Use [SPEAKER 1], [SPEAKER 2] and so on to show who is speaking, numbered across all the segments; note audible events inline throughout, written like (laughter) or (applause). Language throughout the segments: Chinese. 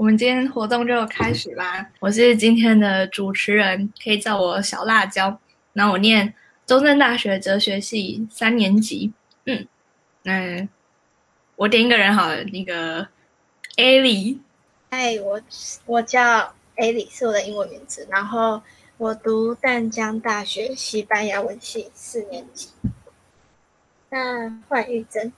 [SPEAKER 1] 我们今天活动就开始啦！我是今天的主持人，可以叫我小辣椒。然后我念中正大学哲学系三年级。嗯，那我点一个人好了，那个艾莉。
[SPEAKER 2] 嗨，我我叫艾莉，是我的英文名字。然后我读淡江大学西班牙文系四年级。那换玉珍。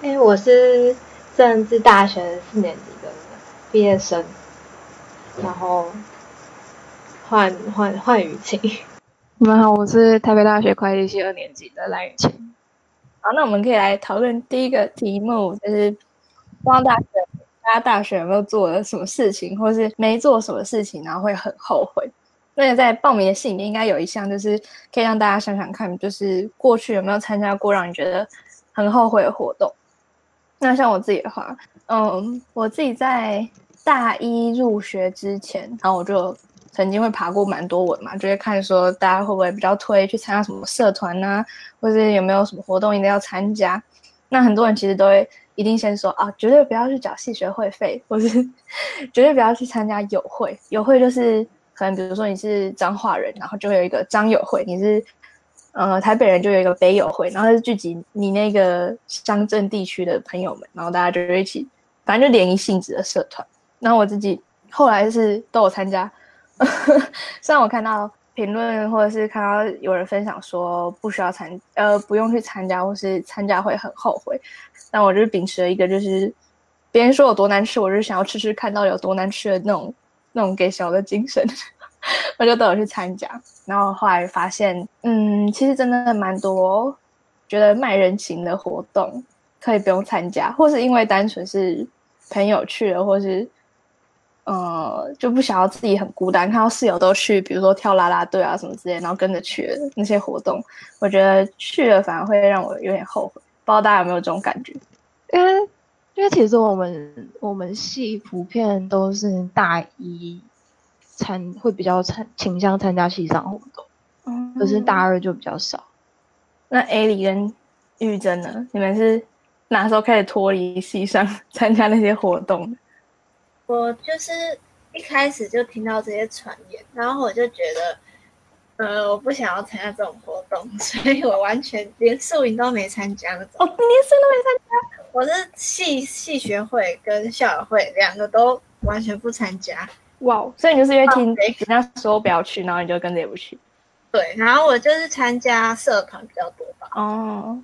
[SPEAKER 3] 哎，我是。政治大学四年级的毕业生，然后换换换雨晴。
[SPEAKER 4] 你们好，我是台北大学会计系二年级的赖雨晴。
[SPEAKER 1] 好，那我们可以来讨论第一个题目，就是光大学，大家大学有没有做了什么事情，或是没做什么事情，然后会很后悔？那个在报名的信里面应该有一项，就是可以让大家想想看，就是过去有没有参加过让你觉得很后悔的活动。那像我自己的话，嗯，我自己在大一入学之前，然后我就曾经会爬过蛮多文嘛，就会看说大家会不会比较推去参加什么社团呐，或者有没有什么活动一定要参加。那很多人其实都会一定先说啊，绝对不要去缴系学会费，或是 (laughs) 绝对不要去参加友会。友会就是可能比如说你是彰化人，然后就会有一个彰友会，你是。呃，台北人就有一个北友会，然后是聚集你那个乡镇地区的朋友们，然后大家就一起，反正就联谊性质的社团。然后我自己后来是都有参加，(laughs) 虽然我看到评论或者是看到有人分享说不需要参，呃，不用去参加，或是参加会很后悔，但我就是秉持了一个就是别人说有多难吃，我就想要吃吃看到有多难吃的那种那种给小的精神。我就都有去参加，然后后来发现，嗯，其实真的蛮多觉得卖人情的活动可以不用参加，或是因为单纯是朋友去了，或是呃就不想要自己很孤单，看到室友都去，比如说跳啦啦队啊什么之类，然后跟着去了那些活动，我觉得去了反而会让我有点后悔。不知道大家有没有这种感觉？
[SPEAKER 4] 因为因为其实我们我们系普遍都是大一。参会比较参倾向参加系上活动，嗯，可是大二就比较少。
[SPEAKER 1] 那 A 里跟玉珍呢？你们是哪时候开始脱离系上 (laughs) 参加那些活动？
[SPEAKER 2] 我就是一开始就听到这些传言，然后我就觉得，呃，我不想要参加这种活动，(laughs) 所以我完全连宿营都没参加那种。哦，
[SPEAKER 1] 连宿都没参加？
[SPEAKER 2] 我是系系学会跟校友会两个都完全不参加。
[SPEAKER 1] 哇，所以你就是因为听人家说不要去，然后你就跟着也不去。
[SPEAKER 2] 对，然后我就是参加社团比较多吧。
[SPEAKER 1] 哦，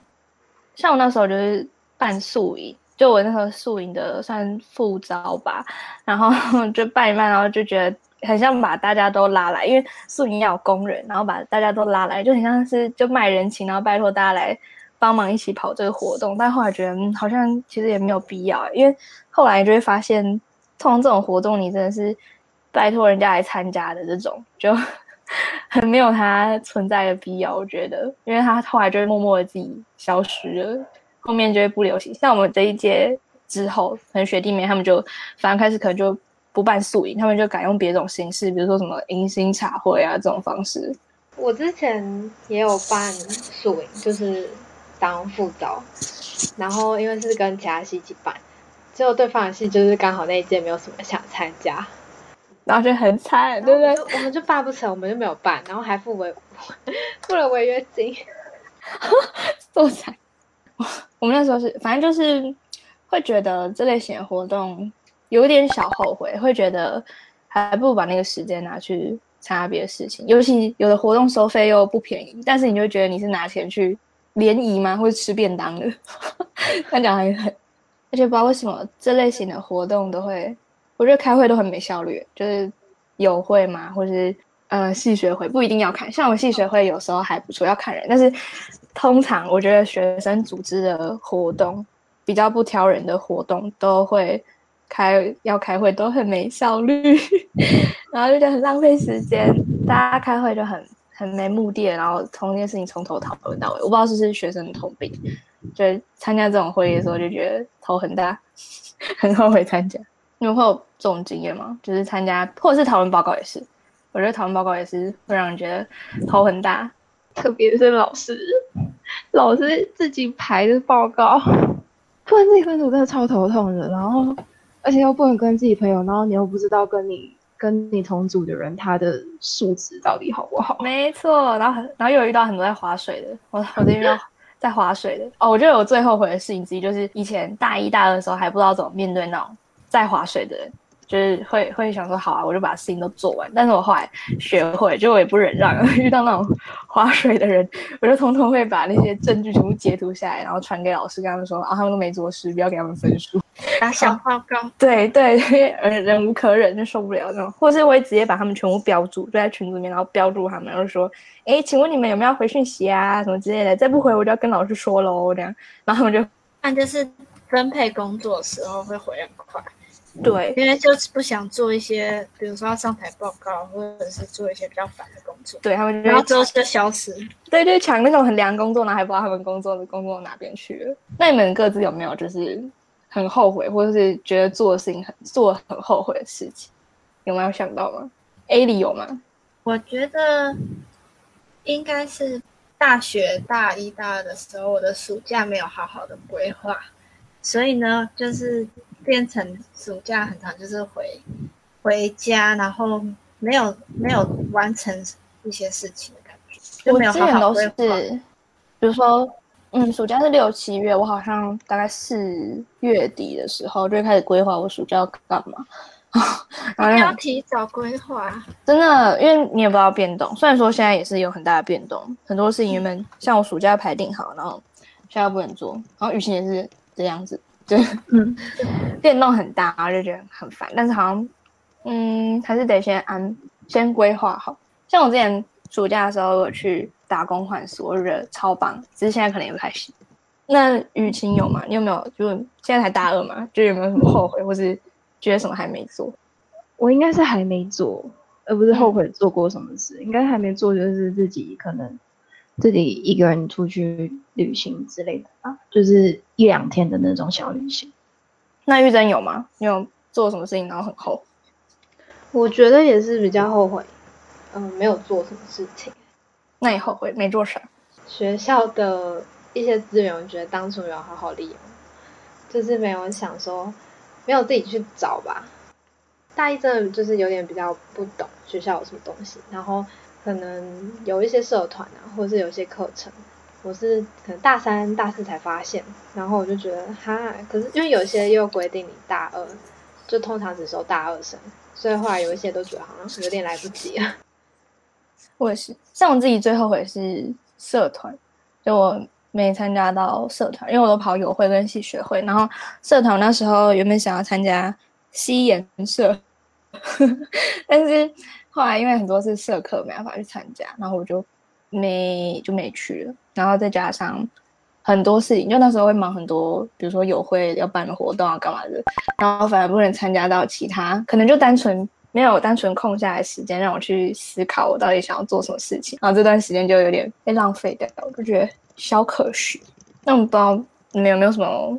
[SPEAKER 1] 像我那时候就是办宿营，就我那时候宿营的算副招吧，然后 (laughs) 就办一办，然后就觉得很像把大家都拉来，因为宿营要有工人，然后把大家都拉来，就很像是就卖人情，然后拜托大家来帮忙一起跑这个活动。但后来觉得好像其实也没有必要，因为后来就会发现，通常这种活动你真的是。拜托人家来参加的这种，就很 (laughs) 没有它存在的必要。我觉得，因为他后来就会默默的自己消失了，后面就会不流行。像我们这一届之后，可能学弟妹他们就反正开始可能就不办宿营，他们就改用别种形式，比如说什么迎新茶会啊这种方式。
[SPEAKER 3] 我之前也有办宿营，就是当副招，然后因为是跟其他系一起办，最后对方的系就是刚好那一届没有什么想参加。
[SPEAKER 1] 然后就很惨，对不对？
[SPEAKER 3] 我们就办不成，我们就没有办，然后还付违 (laughs) 付了违约金，(laughs)
[SPEAKER 1] 多惨！我们那时候是，反正就是会觉得这类型的活动有点小后悔，会觉得还不如把那个时间拿去参加别的事情。尤其有的活动收费又不便宜，但是你就觉得你是拿钱去联谊吗？或者吃便当的？(laughs) 他讲还很，而且不知道为什么这类型的活动都会。我觉得开会都很没效率，就是有会嘛，或是呃系学会不一定要看，像我系学会有时候还不错，要看人。但是通常我觉得学生组织的活动比较不挑人的活动，都会开要开会都很没效率，(laughs) 然后就觉得很浪费时间。大家开会就很很没目的，然后同一件事情从头讨论到尾。我不知道是不是学生的通病，就参加这种会议的时候就觉得头很大，(laughs) 很后悔参加。你们会有这种经验吗？就是参加或者是讨论报告也是，我觉得讨论报告也是会让人觉得头很大，
[SPEAKER 4] 特别是老师，老师自己排的报告，不然自己分组真的超头痛的。然后，而且又不能跟自己朋友，然后你又不知道跟你跟你同组的人他的素质到底好不好。
[SPEAKER 1] 没错，然后很然后又有遇到很多在划水的，我我这遇到在划水的哦。我觉得我最后悔的事情之一就是以前大一大二的时候还不知道怎么面对那种在划水的人。就是会会想说好啊，我就把事情都做完。但是我后来学会，就我也不忍让，遇到那种划水的人，我就通通会把那些证据全部截图下来，然后传给老师，跟他们说啊，他们都没做事，不要给他们分数，
[SPEAKER 2] 打小报告。
[SPEAKER 1] 对对，忍无可忍就受不了那种，或是我会直接把他们全部标注，就在群组里面，然后标注他们，然后说，哎，请问你们有没有回讯息啊，什么之类的，再不回我就要跟老师说喽，这样，然后他们就，
[SPEAKER 2] 那就是分配工作的时候会回很快。
[SPEAKER 1] 对，
[SPEAKER 2] 因为就是不想做一些，比如说要上台报告，或者是做一些比较烦的工作。
[SPEAKER 1] 对他们，
[SPEAKER 2] 然后之后就消失。
[SPEAKER 1] 对，对抢那种很凉工作呢，还不知道他们工作的工作哪边去了。那你们各自有没有就是很后悔，或者是觉得做的事情很做很后悔的事情？有没有想到吗？A 里有吗？
[SPEAKER 2] 我觉得应该是大学大一、大二的时候，我的暑假没有好好的规划，所以呢，就是。变成暑假很长，就是回回家，然后没有没有完成一些事情的感觉。
[SPEAKER 1] 我之前都是，比如说，嗯，暑假是六七月，我好像大概四月底的时候就开始规划我暑假要干嘛。(laughs)
[SPEAKER 2] 然后要提早规划，
[SPEAKER 1] 真的，因为你也不知道变动。虽然说现在也是有很大的变动，很多事情原本像我暑假排定好，然后现在不能做，然后雨晴也是这样子。对，嗯，变动很大，然后就觉得很烦。但是好像，嗯，还是得先安，先规划好。像我之前暑假的时候，我去打工换宿，我觉得超棒。只是现在可能也不太行。那雨晴有吗？你有没有？就现在才大二嘛，就有没有什么后悔，或是觉得什么还没做？
[SPEAKER 4] 我应该是还没做，而不是后悔做过什么事。应该还没做，就是自己可能。自己一个人出去旅行之类的啊，就是一两天的那种小旅行。
[SPEAKER 1] 那玉珍有吗？你有做什么事情然后很后？
[SPEAKER 3] 我觉得也是比较后悔，嗯，没有做什么事情。
[SPEAKER 1] 那你后悔没做啥？
[SPEAKER 3] 学校的一些资源，我觉得当初有好好利用，就是没有想说，没有自己去找吧。大一真的就是有点比较不懂学校有什么东西，然后。可能有一些社团啊，或者是有一些课程，我是可能大三、大四才发现，然后我就觉得哈，可是因为有些又规定你大二，就通常只收大二生，所以后来有一些都觉得好像有点来不及了。
[SPEAKER 1] 我也是，像我自己最后悔是社团，就我没参加到社团，因为我都跑友会跟系学会，然后社团那时候原本想要参加西研社，(laughs) 但是。后来因为很多是社课没办法去参加，然后我就没就没去了。然后再加上很多事情，就那时候会忙很多，比如说有会要办的活动啊，干嘛的，然后反而不能参加到其他，可能就单纯没有单纯空下来时间让我去思考我到底想要做什么事情。然后这段时间就有点被浪费掉，我就觉得小可惜。那我不知道你们有没有什么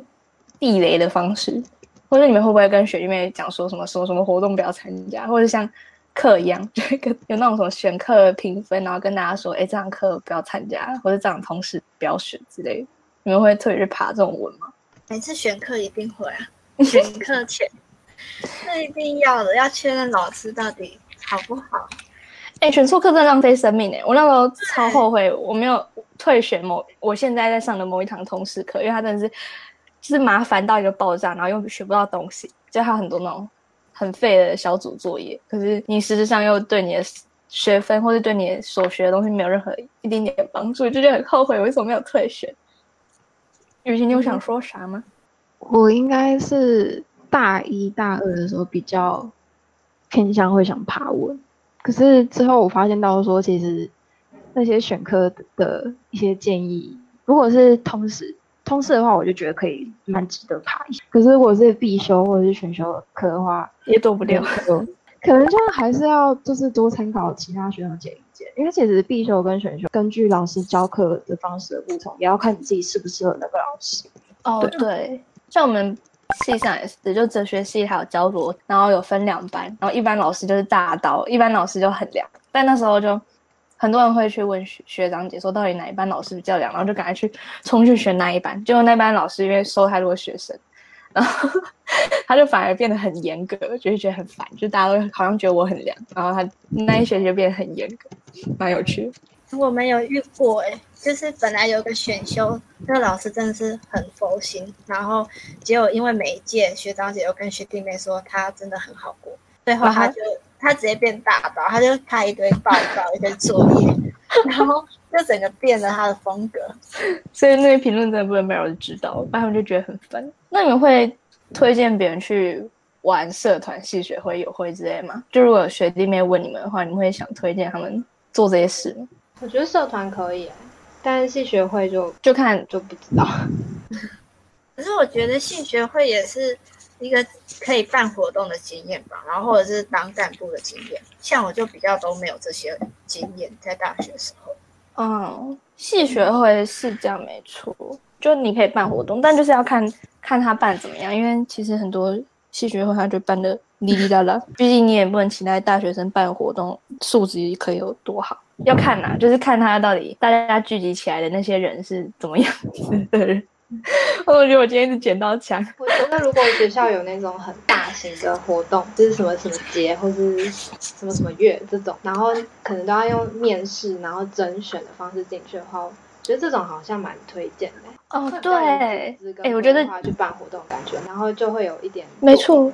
[SPEAKER 1] 避雷的方式，或者你们会不会跟学弟妹讲说什么说什么活动不要参加，或者像。课一样，(laughs) 就跟有那种什么选课评分，然后跟大家说，哎，这堂课不要参加，或者这堂同事不要选之类的。你们会特别去爬这种文吗？
[SPEAKER 2] 每次选课一定会啊，(laughs) 选课前，(laughs) 那一定要的，要确认老师到底好不好。
[SPEAKER 1] 哎，选错课真的浪费生命哎！我那时候超后悔，我没有退选某我现在在上的某一堂通识课，因为它真的是就是麻烦到一个爆炸，然后又学不到东西，就它很多那种。很废的小组作业，可是你实质上又对你的学分或者对你所学的东西没有任何一丁点帮助，就觉得很后悔，为什么没有退学？雨晴，你有想说啥吗？
[SPEAKER 4] 我应该是大一大二的时候比较偏向会想爬文，可是之后我发现到说，其实那些选科的一些建议，如果是通识。通识的话，我就觉得可以蛮值得爬一下。可是如果是必修或者是选修课的话，
[SPEAKER 1] 也躲不了。
[SPEAKER 4] 可能就还是要就是多参考其他学生建议见，因为其实必修跟选修根据老师教课的方式的不同，也要看你自己适不适合那个老师。
[SPEAKER 1] 哦，对，像我们系上也是，就哲学系还有教罗，然后有分两班，然后一般老师就是大刀，一般老师就很凉。但那时候就很多人会去问学学长姐说，到底哪一班老师比较凉，然后就赶快去冲去选那一班。结果那班老师因为收太多学生，然后他就反而变得很严格，就是觉得很烦，就大家都好像觉得我很凉，然后他那一学期就变得很严格，蛮有趣的。
[SPEAKER 2] 我没有遇过哎、就是本来有个选修，那个老师真的是很佛心，然后结果因为每一届学长姐又跟学弟妹说他真的很好过，最后他就、他直接变大包，他就开一堆报告、一堆作业，然后就整个变了他的风格。(laughs)
[SPEAKER 1] 所以那些评论真的不能没有人知道，不然他们就觉得很烦。那你们会推荐别人去玩社团、系学会、友会之类吗？就如果有学弟妹问你们的话，你们会想推荐他们做这些事吗？
[SPEAKER 3] 我觉得社团可以、欸，但是系学会就
[SPEAKER 1] 就看
[SPEAKER 3] 就不知道。(laughs)
[SPEAKER 2] 可是我觉得系学会也是一个可以办活动的经验吧，然后或者是当干部的经验。像我就比较都没有这些经验，在大学时候。
[SPEAKER 1] 嗯，系学会是这样没错，就你可以办活动，但就是要看看他办怎么样，因为其实很多系学会他就办的哩哩啦啦，毕竟你也不能期待大学生办活动素质可以有多好，要看呐、就是看他到底大家聚集起来的那些人是怎么样子的人。(laughs) 我觉得我今天是捡到枪，(laughs)
[SPEAKER 3] 我觉得如果学校有那种很大型的活动，就是什么什么节或是什么什么月这种，然后可能都要用面试然后甄选的方式进去的话，我觉得这种好像蛮推荐的。
[SPEAKER 1] 哦对哎、我觉得
[SPEAKER 3] 去办活动感觉，然后就会有一点
[SPEAKER 1] 没错，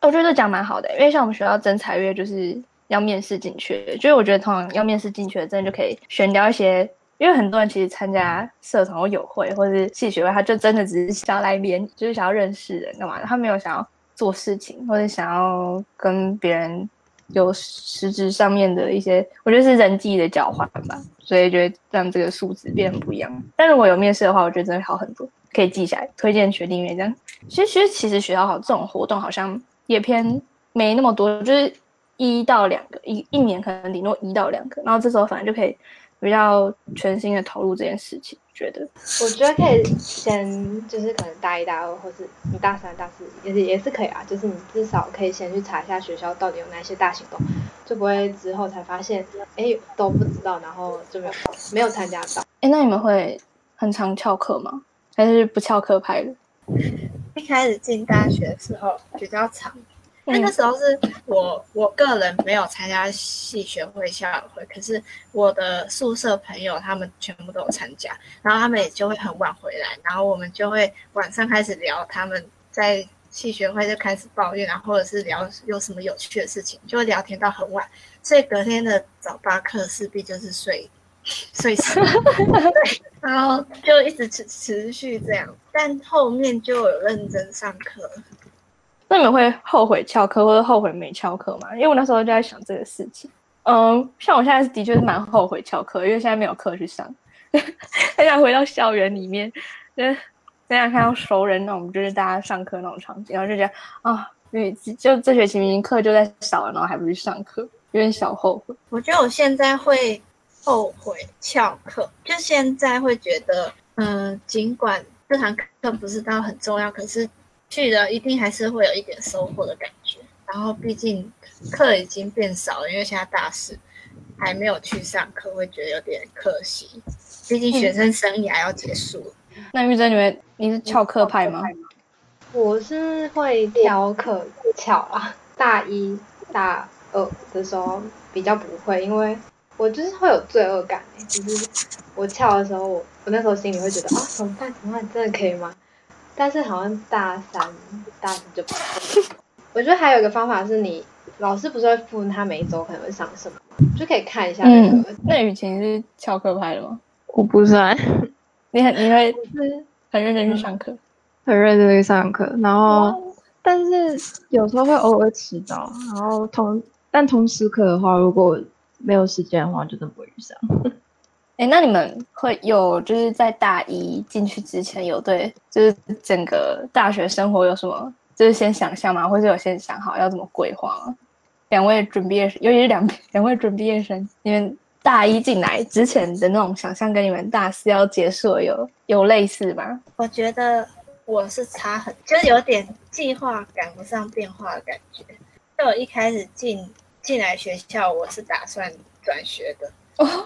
[SPEAKER 1] 我觉得这讲蛮好的，因为像我们学校征才月就是要面试进去，就是我觉得通常要面试进去的，真的就可以选掉一些，因为很多人其实参加社团或友会或者是系学会，他就真的只是想要来连，就是想要认识人干嘛的，他没有想要做事情或者想要跟别人有实质上面的一些，我觉得是人际的交换吧，所以觉得让这个数值变得不一样。但如果有面试的话，我觉得真的好很多，可以记下来，推荐学弟妹这样。其实，其实其实学校好这种活动好像也偏没那么多，就是一到两个，一一年可能顶多一到两个，然后这时候反正就可以比较全心的投入这件事情，觉得
[SPEAKER 3] 我觉得可以先就是可能大一大二，或是你大三大四也是也是可以啊，就是你至少可以先去查一下学校到底有哪些大行动，就不会之后才发现哎都不知道，然后就没有没有参加到。
[SPEAKER 1] 哎，那你们会很常翘课吗？还是不翘课派的？
[SPEAKER 2] 一开始进大学的时候比较长，因为
[SPEAKER 1] 嗯。
[SPEAKER 2] 那时候是我我个人没有参加系学会、校友会，可是我的宿舍朋友他们全部都有参加，然后他们也就会很晚回来，然后我们就会晚上开始聊他们在系学会就开始抱怨，然后或者是聊有什么有趣的事情，就会聊天到很晚，所以隔天的早八课势必就是睡睡死，(laughs) 对，然后就一直持持续这样，但后面就有认真上课。
[SPEAKER 1] 那你们会后悔翘课或者后悔没翘课吗？因为我那时候就在想这个事情。嗯，像我现在的确是蛮后悔翘课，因为现在没有课去上，(laughs) 很想回到校园里面，就是很想看到熟人那种，就是大家上课那种场景，然后就觉得啊，因为就这学期明明课就在少了，然后还不去上课，有点小后悔。
[SPEAKER 2] 我觉得我现在会后悔翘课，就现在会觉得，嗯、尽管这堂课不是到很重要，可是去了一定还是会有一点收获的感觉。然后毕竟课已经变少了，因为现在大四还没有去上课，会觉得有点可惜。毕竟学生生涯要结束了。
[SPEAKER 1] 那玉珍，你们你是翘课派吗？
[SPEAKER 3] 我是会挑课翘啊，大一大二的时候比较不会，因为我就是会有罪恶感、欸、就是我翘的时候，我我那时候心里会觉得啊怎么办怎么办，真的可以吗？但是好像大三大四就不会。我觉得还有一个方法是你老师不是会附他每一周可能会上什么，就可以看一下那个。
[SPEAKER 1] 嗯，那雨晴是翘课派的吗？
[SPEAKER 4] 我不算
[SPEAKER 1] 你很你会
[SPEAKER 3] 是
[SPEAKER 1] 很认真去上课？
[SPEAKER 4] 很认真去上课，然后但是有时候会偶尔迟到，然后同但同时课的话，如果没有时间的话，就真不会去上。
[SPEAKER 1] 哎，那你们会有就是在大一进去之前有对就是整个大学生活有什么就是先想象吗？或者有先想好要怎么规划吗？两位准毕业生，尤其是两 (laughs) 两位准毕业生，你们大一进来之前的那种想象，跟你们大四要结束有有类似吗？
[SPEAKER 2] 我觉得我是差很，就是有点计划赶不上变化的感觉。就我一开始进进来学校，我是打算转学的，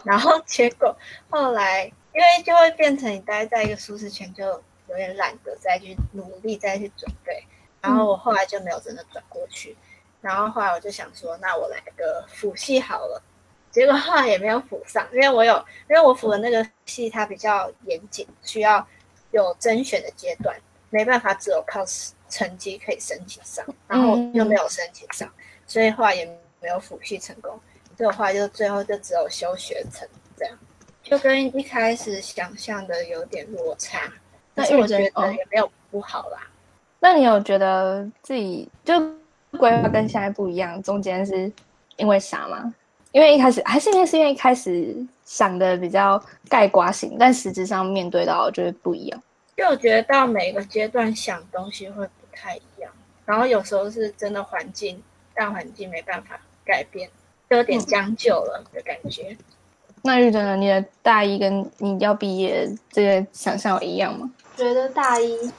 [SPEAKER 2] 然后 (laughs) 结果后来因为就会变成你待在一个舒适圈，就有点懒得再去努力再去准备。然后我后来就没有真的转过去。然后后来我就想说，那我来个辅系好了。结果后来也没有辅上，因为我有因为我辅的那个系它比较严谨，需要有甄选的阶段，没办法只有靠成绩可以申请上，然后又没有申请上，所以后来也没有辅系成功。这个话就最后就只有修学成这样，就跟一开始想象的有点落差。但是我觉得也没有不好啦。
[SPEAKER 1] 那你有觉得自己就规划跟现在不一样，中间是因为啥吗？因为一开始还是因为是因为一开始想的比较概括型，但实质上面对到就是不一样。
[SPEAKER 2] 就我觉得到每个阶段想东西会不太一样，然后有时候是真的环境大环境没办法改变，就有点将就了的感觉。
[SPEAKER 1] 那玉珍呢？你的大一跟你要毕业这个想象一样吗？
[SPEAKER 3] 觉得大一是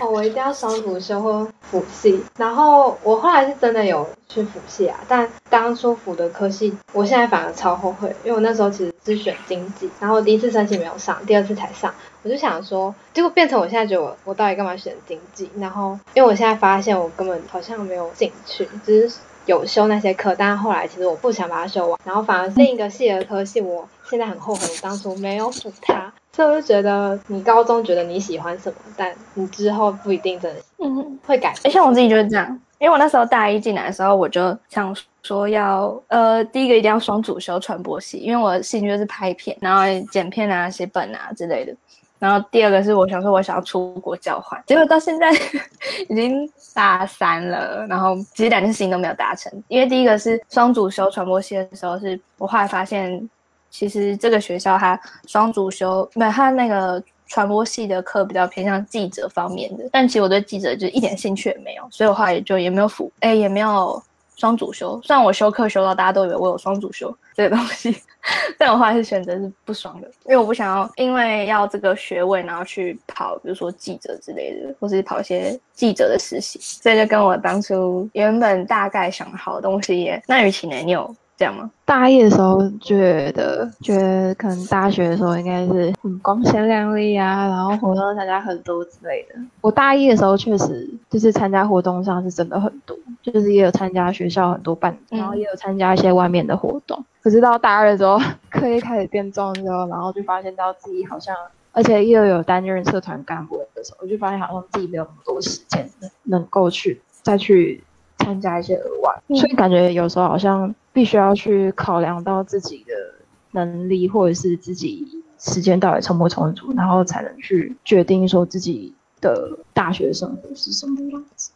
[SPEAKER 3] 哦，我一定要双主修或辅系。然后我后来是真的有去辅系啊，但当初辅的科系，我现在反而超后悔，因为我那时候其实是选经济，然后第一次申请没有上，第二次才上。我就想说，结果变成我现在觉得我我到底干嘛选经济？然后因为我现在发现我根本好像没有兴趣，只是有修那些课，但是后来其实我不想把它修完，然后反而另一个系的科系，我现在很后悔我当初没有辅它。所以我就觉得，你高中觉得你喜欢什么，但你之后不一定真的嗯会改。
[SPEAKER 1] 像我自己就是这样，因为我那时候大一进来的时候，我就想说要呃，第一个一定要双主修传播系，因为我的兴趣就是拍片，然后剪片啊、写本啊之类的。然后第二个是我想说我想要出国交换，结果到现在 (laughs) 已经大三了，然后其实两件事情都没有达成。因为第一个是双主修传播系的时候，是我后来发现。其实这个学校它双主修，没有它那个传播系的课比较偏向记者方面的，但其实我对记者就一点兴趣也没有，所以我后来就也没有辅，哎，也没有双主修。虽然我修课修到大家都以为我有双主修这个东西，(laughs) 但我后来是选择是不爽的，因为我不想要因为要这个学位然后去跑，比如说记者之类的，或是跑一些记者的实习，所以就跟我当初原本大概想好的东西也。那与其呢，你有？这样吗？
[SPEAKER 4] 大一的时候觉得，觉得可能大学的时候应该是很光鲜亮丽啊，然后活动参加很多之类的。我大一的时候确实就是参加活动上是真的很多，就是也有参加学校很多办，然后也有参加一些外面的活动。可是到大二的时候，(laughs) 课业开始变重之后，然后就发现到自己好像，而且又有担任社团干部的时候，我就发现好像自己没有那么多时间能够去再去参加一些额外，所以感觉有时候好像。必须要去考量到自己的能力，或者是自己时间到底充不充足，然后才能去决定说自己的大学生活是什么样子。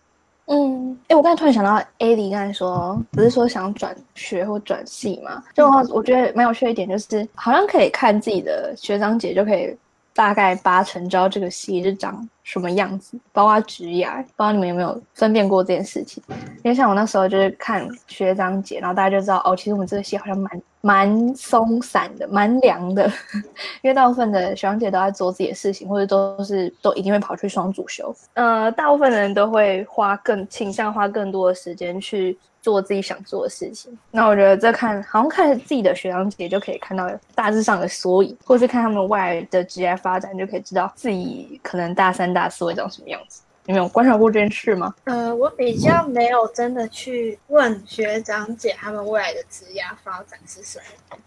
[SPEAKER 1] 嗯，哎，我刚才突然想到，A 里刚才说不是说想转学或转系嘛？就我觉得蛮有趣的一点就是，好像可以看自己的学长姐就可以大概八成知道这个系是长。什么样子？包括职业，不知道你们有没有分辨过这件事情？因为像我那时候就是看学长姐，然后大家就知道哦，其实我们这个系好像蛮蛮松散的，蛮凉的。(laughs) 因为大部分的学长姐都在做自己的事情，或者都是都一定会跑去双主修。呃，大部分的人都会花更倾向花更多的时间去。做自己想做的事情，那我觉得这看好像看自己的学长姐就可以看到大致上的缩影，或是看他们未来的职业发展就可以知道自己可能大三、大四会长什么样子。你有观察过这件事吗？
[SPEAKER 2] 呃，我比较没有真的去问学长姐他们未来的职业发展是什么，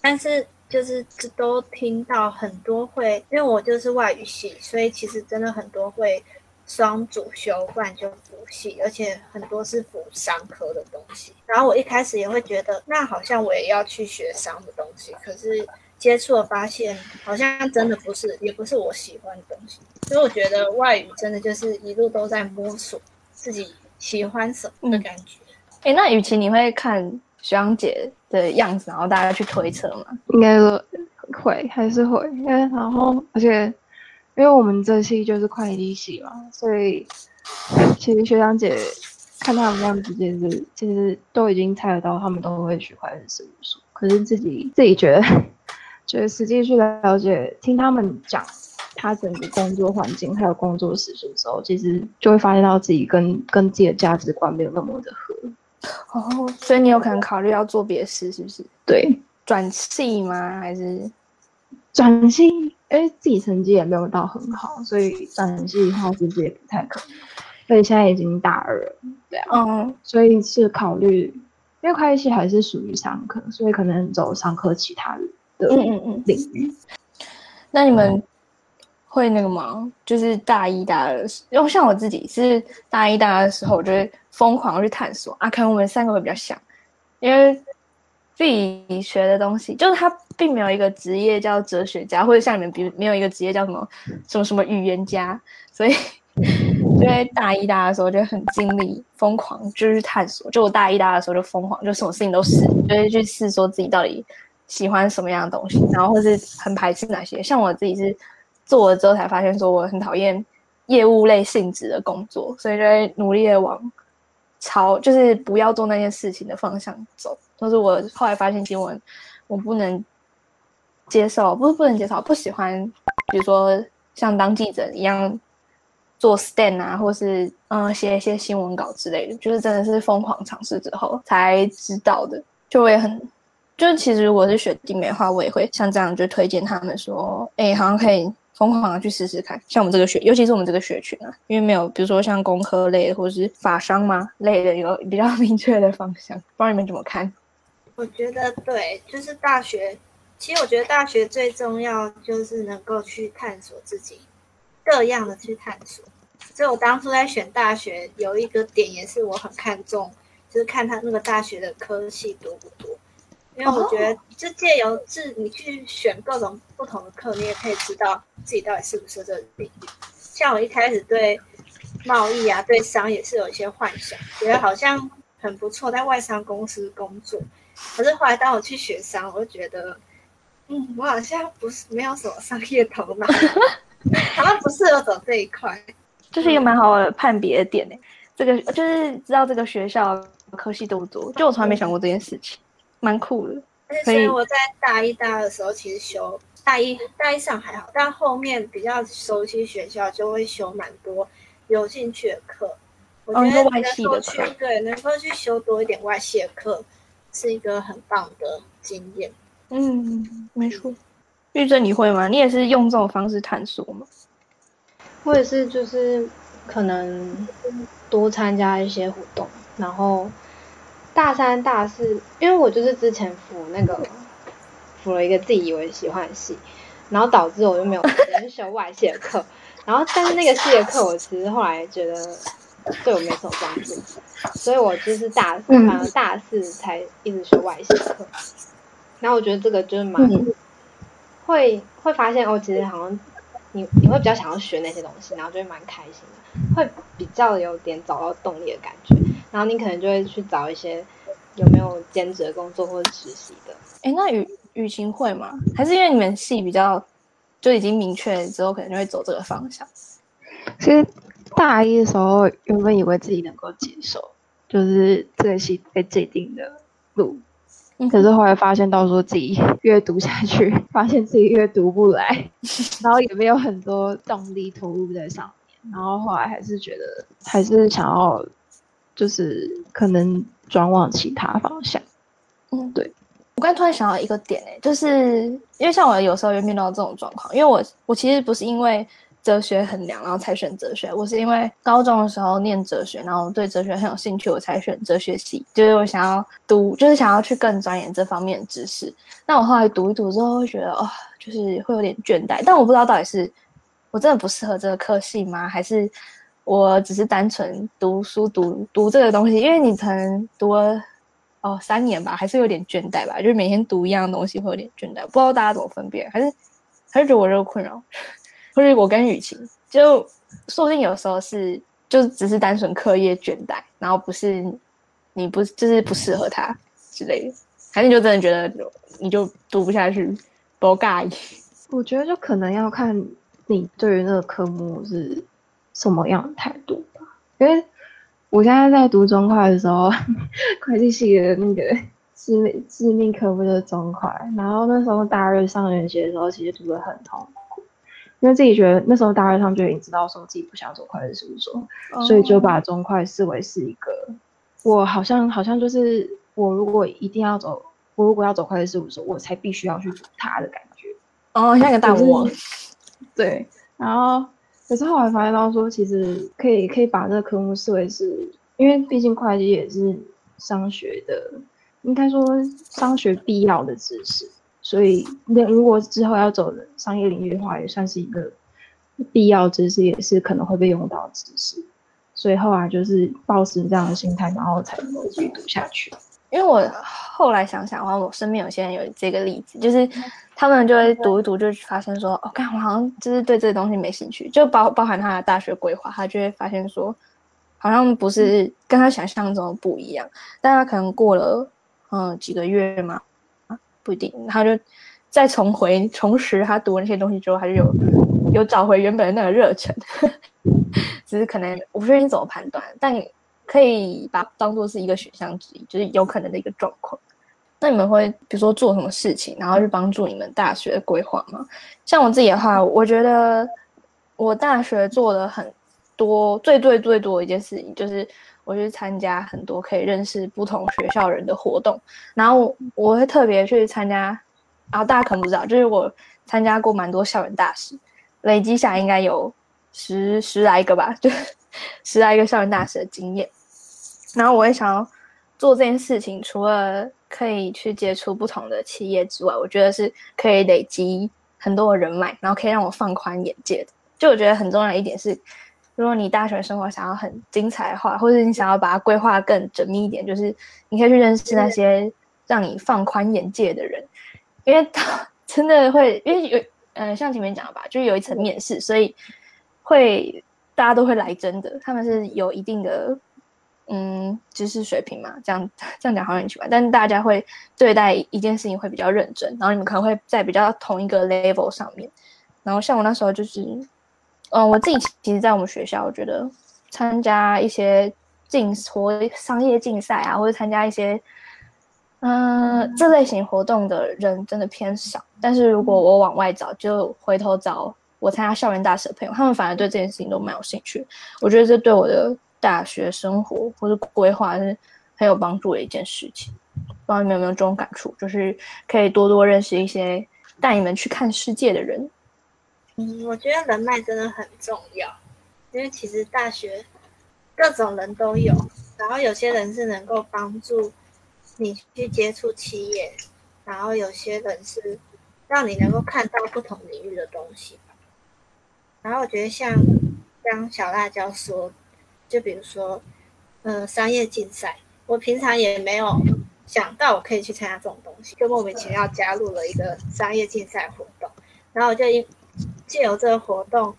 [SPEAKER 2] 但是就是都听到很多会，因为我就是外语系，所以其实真的很多会。双主修，不然就辅系，而且很多是辅商科的东西。然后我一开始也会觉得，那好像我也要去学商的东西。可是接触了发现，好像真的不是，也不是我喜欢的东西。所以我觉得外语真的就是一路都在摸索自己喜欢什么的感觉。
[SPEAKER 1] 哎，那雨晴你会看学长姐的样子，然后大家去推测吗？
[SPEAKER 4] 应该说会，还是会。因为然后而且。因为我们这期就是会计系嘛，所以其实学长姐看他们这样子，其实其实都已经猜得到，他们都会去会计事务所。可是自己自己觉得，就是实际去了解，听他们讲他整个工作环境还有工作时数的时候，其实就会发现到自己跟跟自己的价值观没有那么的合。
[SPEAKER 1] 哦，所以你有可能考虑要做别的事，是不是？
[SPEAKER 4] 对，
[SPEAKER 1] 转系吗？还是
[SPEAKER 4] 转系？因为自己成绩也没有到很好，所以转系的话其实也不太可能。所以现在已经大二了，对啊，
[SPEAKER 1] 嗯
[SPEAKER 4] 所以是考虑，因为会计系还是属于商科，所以可能走商科其他的
[SPEAKER 1] 嗯嗯嗯？
[SPEAKER 4] 领域。
[SPEAKER 1] 那你们会那个吗？就是大一、大二因为像我自己是大一、大二的时候，我就会疯狂去探索啊。可能我们三个会比较像，因为自己学的东西，就是它并没有一个职业叫哲学家，或者像你们比没有一个职业叫什么什么什么语言家，所以 (laughs) 就在大一、大二的时候就很尽力疯狂就是探索。就我大一、大二的时候就疯狂，就什么事情都试，就会去试说自己到底喜欢什么样的东西，然后或是很排斥哪些。像我自己是做了之后才发现，说我很讨厌业务类性质的工作，所以就会努力的往朝就是不要做那件事情的方向走。但是我后来发现，其实我我不能接受，不是不能接受，不喜欢，比如说像当记者一样做 stand 啊，或是嗯写一些新闻稿之类的，就是真的是疯狂尝试之后才知道的。就我也很，就其实如果是学弟妹的话，我也会像这样就推荐他们说，哎，好像可以疯狂的去试试看。像我们这个学，尤其是我们这个学群啊，因为没有比如说像工科类的或者是法商嘛类的有比较 (laughs) 明确的方向，不知道你们怎么看？
[SPEAKER 2] 我觉得对，就是大学。其实我觉得大学最重要就是能够去探索自己，各样的去探索。所以我当初在选大学有一个点也是我很看重，就是看他那个大学的科系多不多。因为我觉得就借由自你去选各种不同的课，你也可以知道自己到底适不适合这个领域。像我一开始对贸易啊、对商也是有一些幻想，觉得好像很不错，在外商公司工作。可是后来当我去学商，我就觉得，嗯，我好像不是没有什么商业头脑，(laughs) 好像不适合走这一块。
[SPEAKER 1] 这是一个蛮好的判别的点呢。这个就是知道这个学校科系多不多，就我从来没想过这件事情，蛮酷的。
[SPEAKER 2] 而且所以我在大一、大二的时候，其实修大一、大一上还好，但后面比较熟悉学校，就会修蛮多有兴趣的课。我觉得能够去对能够去修多一点外系的课，是一个很棒的经验。
[SPEAKER 1] 嗯，没错。玉珍，你会吗？你也是用这种方式探索吗？
[SPEAKER 3] 我也是，就是可能多参加一些活动，然后大三、大四，因为我就是之前辅那个辅了一个自己以为喜欢的系，然后导致我就没有时间修外系的课，然后但是那个系的课我其实后来觉得对我没什么帮助，所以我就是大反而大四才一直修外系的课，然后我觉得这个就是蛮会会发现哦，其实好像。你你会比较想要学那些东西，然后就会蛮开心的，会比较有点找到动力的感觉。然后你可能就会去找一些有没有兼职的工作或者实习的。
[SPEAKER 1] 哎，那雨雨晴会吗？还是因为你们系比较就已经明确之后，可能就会走这个方向？
[SPEAKER 4] 其实大一的时候原本以为自己能够接受，就是这个系被界定的路。可是后来发现，到时候自己越读下去，发现自己越读不来，(laughs) 然后也没有很多动力投入在上面。然后后来还是觉得，还是想要，就是可能转往其他方向。
[SPEAKER 1] 嗯，对。我刚突然想到一个点，哎，就是因为像我有时候也面到这种状况，因为我我其实不是因为。哲学很凉，然后才选哲学。我是因为高中的时候念哲学，然后对哲学很有兴趣，我才选哲学系。就是我想要读，就是想要去更钻研这方面的知识。那我后来读一读之后，会觉得哦，就是会有点倦怠。但我不知道到底是我真的不适合这个科系吗？还是我只是单纯读书读读这个东西？因为你可能读了哦三年吧，还是有点倦怠吧。就是每天读一样东西会有点倦怠。不知道大家怎么分辨？还是还是觉得我这个困扰？或者我跟雨晴，就说不定有时候是就只是单纯课业倦怠，然后不是你不就是不适合他之类的，还是你就真的觉得你就读不下去，不介意？
[SPEAKER 4] 我觉得就可能要看你对于那个科目是什么样的态度吧。因为我现在在读中快的时候，(laughs) 会计系的那个致命致命科目就是中快，然后那时候大二上学期的时候，其实读得很痛。因为自己觉得那时候大二上就已经知道说自己不想走会计事务所，所以就把中快视为是一个我好像好像就是我如果一定要走我如果要走会计事务所，我才必须要去读它的感觉。
[SPEAKER 1] 哦，像个大魔王。
[SPEAKER 4] 对，然后可是后来发现到说，其实可以可以把这个科目视为是，因为毕竟会计也是商学的，应该说商学必要的知识，所以那如果之后要走商业领域的话，也算是一个必要知识，也是可能会被用到的知识。所以后来就是抱持这样的心态，然后才能够继续读下去。
[SPEAKER 1] 因为我后来想想的话，我身边有些人有这个例子，就是他们就会读一读，就发现说，哦，看我好像就是对这个东西没兴趣，就包包含他的大学规划，他就会发现说，好像不是跟他想象中的不一样。但他可能过了嗯几个月嘛，不一定，他就再重回重拾他读那些东西之后，他就有有找回原本的那个热忱。(laughs) 只是可能我不确定怎么判断，但可以把当做是一个选项之一，就是有可能的一个状况。那你们会比如说做什么事情，然后去帮助你们大学的规划吗？像我自己的话，我觉得我大学做了很多，最最最多的一件事情就是我去参加很多可以认识不同学校人的活动，然后我会特别去参加，然后大家可能不知道，就是我参加过蛮多校园大使，累积下应该有。十十来个吧，就 (laughs) 十来个校园大使的经验。然后我也想要做这件事情，除了可以去接触不同的企业之外，我觉得是可以累积很多的人脉，然后可以让我放宽眼界的。就我觉得很重要的一点是，如果你大学生活想要很精彩的话，或者你想要把它规划更缜密一点，就是你可以去认识那些让你放宽眼界的人，因为他真的会，因为有嗯，像前面讲的吧，就是有一层面试，所以。会，大家都会来真的，他们是有一定的嗯知识水平嘛，这样这样讲好像很奇怪，但是大家会对待一件事情会比较认真，然后你们可能会在比较同一个 level 上面，然后像我那时候就是，嗯，我自己其实，在我们学校，我觉得参加一些竞活商业竞赛啊，或者参加一些嗯这类型活动的人真的偏少，但是如果我往外找，就回头找。我参加校园大使的朋友，他们反而对这件事情都蛮有兴趣。我觉得这对我的大学生活或者规划是很有帮助的一件事情。不知道你们有没有这种感触，就是可以多多认识一些带你们去看世界的人。
[SPEAKER 2] 嗯，我觉得人脉真的很重要，因为其实大学各种人都有，然后有些人是能够帮助你去接触企业，然后有些人是让你能够看到不同领域的东西。然后我觉得像刚小辣椒说，就比如说，呃，商业竞赛，我平常也没有想到我可以去参加这种东西，就莫名其妙加入了一个商业竞赛活动。然后我就因借由这个活动，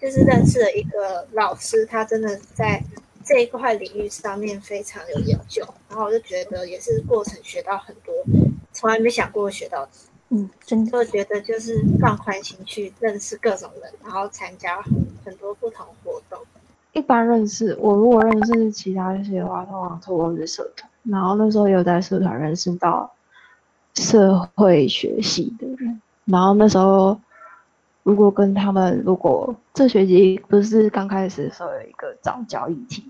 [SPEAKER 2] 就是认识了一个老师，他真的在这一块领域上面非常有研究。然后我就觉得也是过程学到很多，从来没想过学到。
[SPEAKER 1] 嗯，真的，
[SPEAKER 2] 我觉得就是放宽心去认识各种人，然后参加很多不同活动。
[SPEAKER 4] 一般认识我，如果认识其他一些的话，通常透过是社团。然后那时候有在社团认识到社会学系的人。然后那时候如果跟他们，如果这学期不是刚开始的时候有一个早教议题，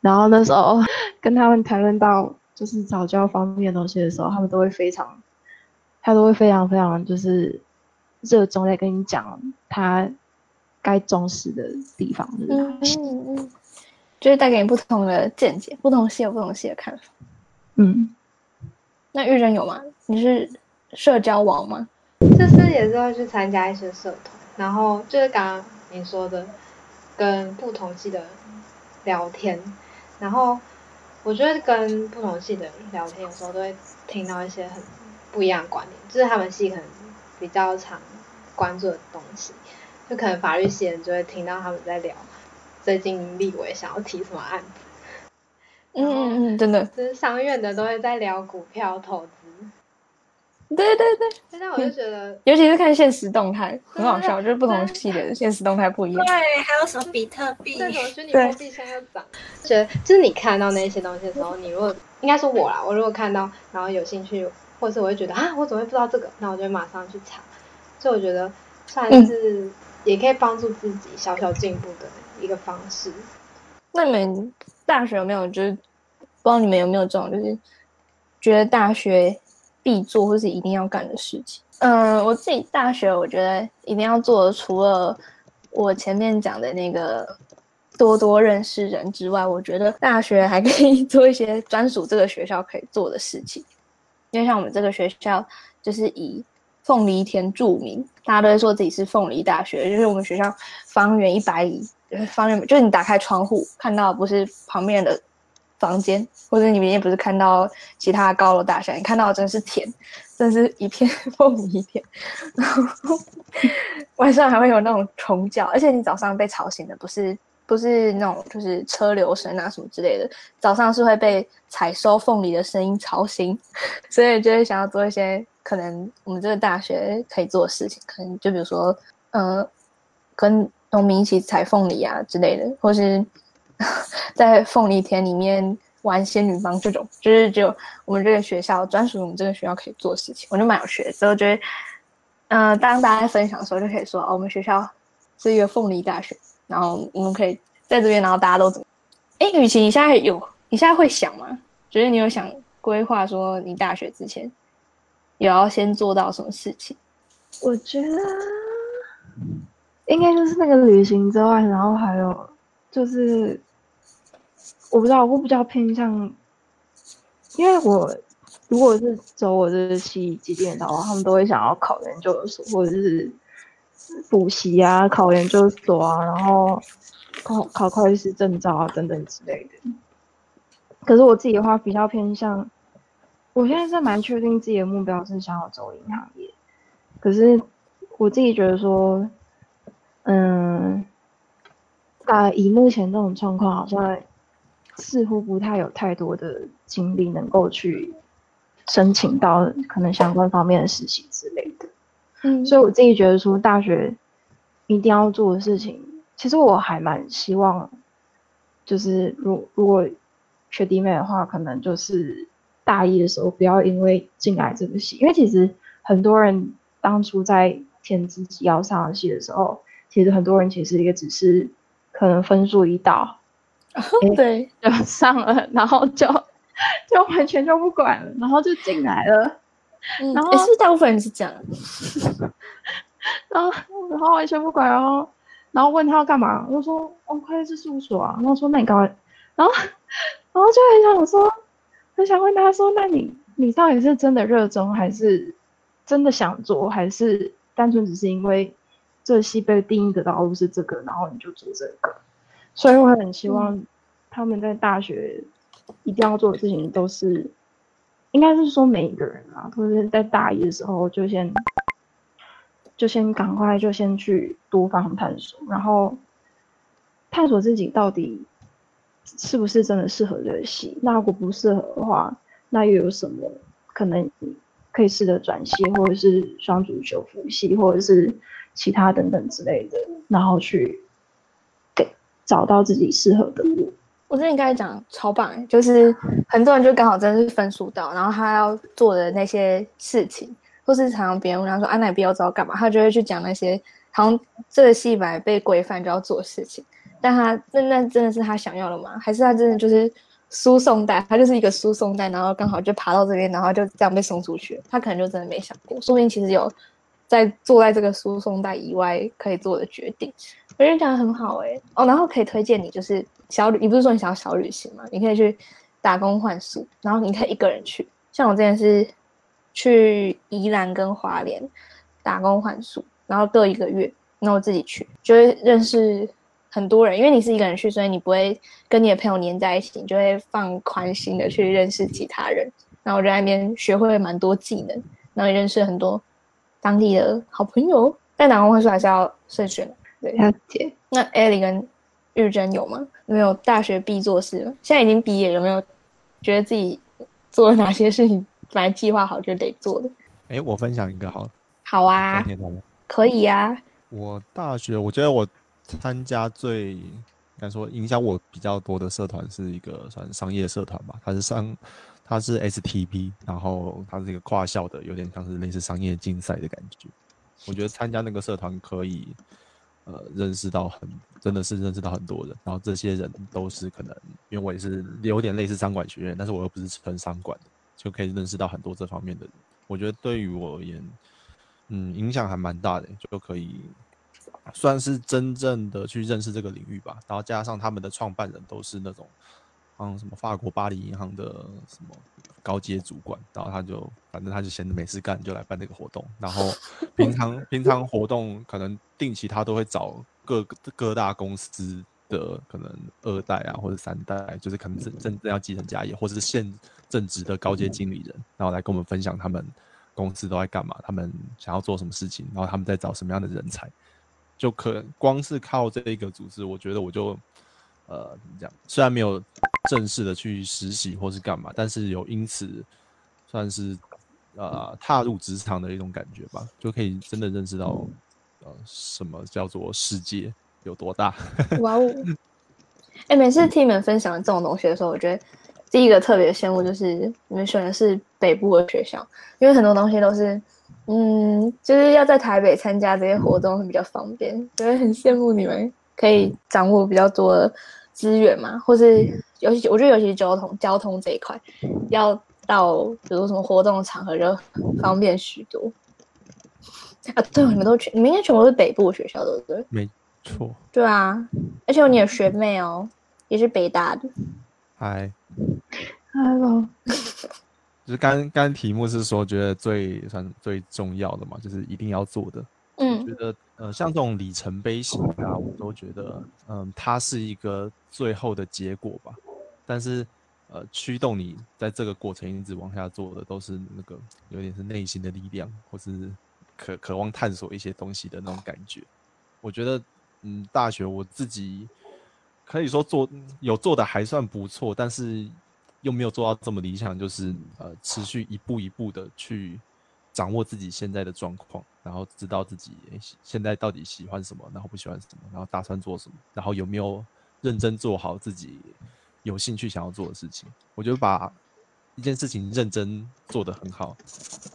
[SPEAKER 4] 然后那时候跟他们谈论到就是早教方面的东西的时候，他们都会非常。他都会非常非常就是热衷在跟你讲他该重视的地方，嗯嗯
[SPEAKER 1] 嗯，就是带给你不同的见解，不同系有不同系的看法。
[SPEAKER 4] 嗯，
[SPEAKER 1] 那玉珍有吗？你是社交王吗？
[SPEAKER 3] 就是也是会去参加一些社团，然后就是刚刚你说的跟不同系的聊天，然后我觉得跟不同系的人聊天，有时候都会听到一些很。不一样的观点，就是他们系可能比较常关注的东西，就可能法律系人就会听到他们在聊最近立委想要提什么案子。
[SPEAKER 1] 嗯嗯嗯，真的，
[SPEAKER 3] 就是商院的都会在聊股票投资。
[SPEAKER 1] 对对对，
[SPEAKER 3] 现在我就觉得，
[SPEAKER 1] 尤其是看现实动态，很好笑，就是不同系列的现实动态不一样。
[SPEAKER 2] 对，还有什么比特币？
[SPEAKER 3] 对，什么虚拟货币现在要涨？觉得就是你看到那些东西的时候，你如果应该说我啦，我如果看到然后有兴趣。或是我会觉得啊，我怎么会不知道这个？那我就马上去查。所以我觉得算是也可以帮助自己小小进步的一个方式。
[SPEAKER 1] 那你们大学有没有就是不知道你们有没有这种就是觉得大学必做或是一定要干的事情？嗯，我自己大学我觉得一定要做的，除了我前面讲的那个多多认识人之外，我觉得大学还可以 (laughs) 做一些专属这个学校可以做的事情。因为像我们这个学校就是以凤梨田著名，大家都会说自己是凤梨大学，就是我们学校方圆一百里，方圆就是你打开窗户看到不是旁边的房间，或者你明天不是看到其他高楼大厦，你看到的真是田，真是一片凤梨田，然 (laughs) 后晚上还会有那种虫叫，而且你早上被吵醒的不是。不是那种就是车流声啊什么之类的，早上是会被采收凤梨的声音吵醒，(laughs) 所以就会想要做一些可能我们这个大学可以做的事情，可能就比如说，呃，跟农民一起采凤梨啊之类的，或是 (laughs) 在凤梨田里面玩仙女棒这种，就是只有我们这个学校专属我们这个学校可以做事情，我就蛮有趣的。所以我觉得，嗯，当大家分享的时候就可以说，哦，我们学校是一个凤梨大学。然后我们可以在这边，然后大家都怎么？哎，雨晴，你现在有你现在会想吗？觉得你有想规划说你大学之前有要先做到什么事情？
[SPEAKER 4] 我觉得应该就是那个旅行之外，然后还有就是我不知道，我比较偏向，因为我如果是走我这系几点的话，他们都会想要考研究所或者是。补习啊，考研究所啊，然后考考会计师证照啊，等等之类的。可是我自己的话比较偏向，我现在是蛮确定自己的目标是想要走银行业。可是我自己觉得说，嗯，啊，以目前这种状况，好像似乎不太有太多的精力能够去申请到可能相关方面的实习之类的。嗯，所以我自己觉得说，大学一定要做的事情，其实我还蛮希望，就是如如果学弟妹的话，可能就是大一的时候不要因为进来这个系，因为其实很多人当初在填自己要上的系的时候，其实很多人其实也只是可能分数一到，
[SPEAKER 1] 对，
[SPEAKER 4] 就上了，然后就就完全就不管了，然后就进来了。然后
[SPEAKER 1] 是大部分人是这样，(laughs)
[SPEAKER 4] 然后然后完全不管，然后然后问他要干嘛，我就说哦，会计师事务所啊。然后说那你干嘛？然后然后就很想说，很想问他说，那你你到底是真的热衷，还是真的想做，还是单纯只是因为这系被定义的道路是这个，然后你就做这个？所以我很希望他们在大学一定要做的事情都是。应该是说每一个人啊，都是在大一的时候就先，就先赶快就先去多方探索，然后探索自己到底是不是真的适合这个系。那如果不适合的话，那又有什么可能可以试着转系，或者是双主修辅系，或者是其他等等之类的，然后去给找到自己适合的路。
[SPEAKER 1] 我觉得你刚才讲超棒，就是很多人就刚好真的是分数到，然后他要做的那些事情，或是常常别人问他说啊，那你毕业知道干嘛？他就会去讲那些好像这个戏本来被规范就要做事情，但他那那真的是他想要的吗？还是他真的就是输送带？他就是一个输送带，然后刚好就爬到这边，然后就这样被送出去。他可能就真的没想过，说不定其实有在坐在这个输送带以外可以做的决定。我觉得讲的很好哎哦，然后可以推荐你就是。小旅，你不是说你想要小旅行吗？你可以去打工换宿，然后你可以一个人去。像我之前是去宜兰跟华联打工换宿，然后各一个月，然后自己去，就会认识很多人。因为你是一个人去，所以你不会跟你的朋友黏在一起，你就会放宽心的去认识其他人。然后我在那边学会了蛮多技能，然后也认识很多当地的好朋友。但打工换宿还是要慎选的。对，
[SPEAKER 4] 了解。
[SPEAKER 1] 那艾琳跟玉珍有吗？没有大学必做事吗，现在已经毕业，有没有觉得自己做了哪些事情，本来计划好就得做的？
[SPEAKER 5] 哎，我分享一个好，
[SPEAKER 1] 好啊，可以啊。
[SPEAKER 5] 我大学，我觉得我参加最应，该说影响我比较多的社团是一个算商业社团吧，它是商，它是 STP，然后它是一个跨校的，有点像是类似商业竞赛的感觉。我觉得参加那个社团可以。呃，认识到很，真的是认识到很多人，然后这些人都是可能，因为我也是有点类似商管学院，但是我又不是纯商管的，就可以认识到很多这方面的人。我觉得对于我而言，嗯，影响还蛮大的，就可以算是真正的去认识这个领域吧。然后加上他们的创办人都是那种，嗯，什么法国巴黎银行的什么高阶主管，然后他就反正他就闲着没事干，就来办这个活动。然后平常平常活动可能定期他都会找各各大公司的可能二代啊或者三代，就是可能真真正要继承家业，或者是现正职的高阶经理人，然后来跟我们分享他们公司都在干嘛，他们想要做什么事情，然后他们在找什么样的人才，就可光是靠这一个组织，我觉得我就呃怎么讲，虽然没有正式的去实习或是干嘛，但是有因此算是呃踏入职场的一种感觉吧，就可以真的认识到呃什么叫做世界有多大。(laughs)
[SPEAKER 1] 哇哦！哎，每次听你们分享这种东西的时候，我觉得。第一个特别羡慕就是你们选的是北部的学校，因为很多东西都是，嗯，就是要在台北参加这些活动会比较方便，所以很羡慕你们可以掌握比较多的资源嘛，或是尤其我觉得尤其是交通交通这一块，要到比如什么活动场合就方便许多。啊，对，你们都全，你们应该全部都是北部学校，对不对？
[SPEAKER 5] 没错。
[SPEAKER 1] 对啊，而且有你的学妹哦，也是北大的。
[SPEAKER 5] 嗨。
[SPEAKER 4] Hello，(laughs)
[SPEAKER 5] 就是刚刚题目是说，觉得最算最重要的嘛，就是一定要做的。
[SPEAKER 1] 嗯，
[SPEAKER 5] 觉得呃，像这种里程碑型啊，我都觉得，嗯，它是一个最后的结果吧。但是，呃，驱动你在这个过程一直往下做的，都是那个有点是内心的力量，或是渴渴望探索一些东西的那种感觉。我觉得，嗯，大学我自己。可以说做有做的还算不错，但是又没有做到这么理想，就是呃持续一步一步的去掌握自己现在的状况，然后知道自己现在到底喜欢什么，然后不喜欢什么，然后打算做什么，然后有没有认真做好自己有兴趣想要做的事情。我觉得把一件事情认真做得很好，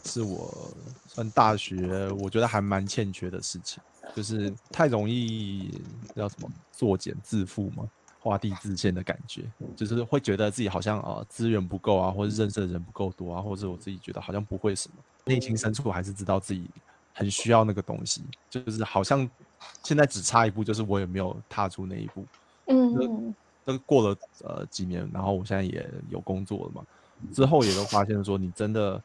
[SPEAKER 5] 是我算大学我觉得还蛮欠缺的事情。就是太容易叫什么作茧自缚嘛，画地自限的感觉，就是会觉得自己好像啊资源不够啊，或者认识的人不够多啊，或者我自己觉得好像不会什么，内心深处还是知道自己很需要那个东西，就是好像现在只差一步，就是我也没有踏出那一步。
[SPEAKER 1] 嗯，
[SPEAKER 5] 都过了呃几年，然后我现在也有工作了嘛，之后也都发现说你真的。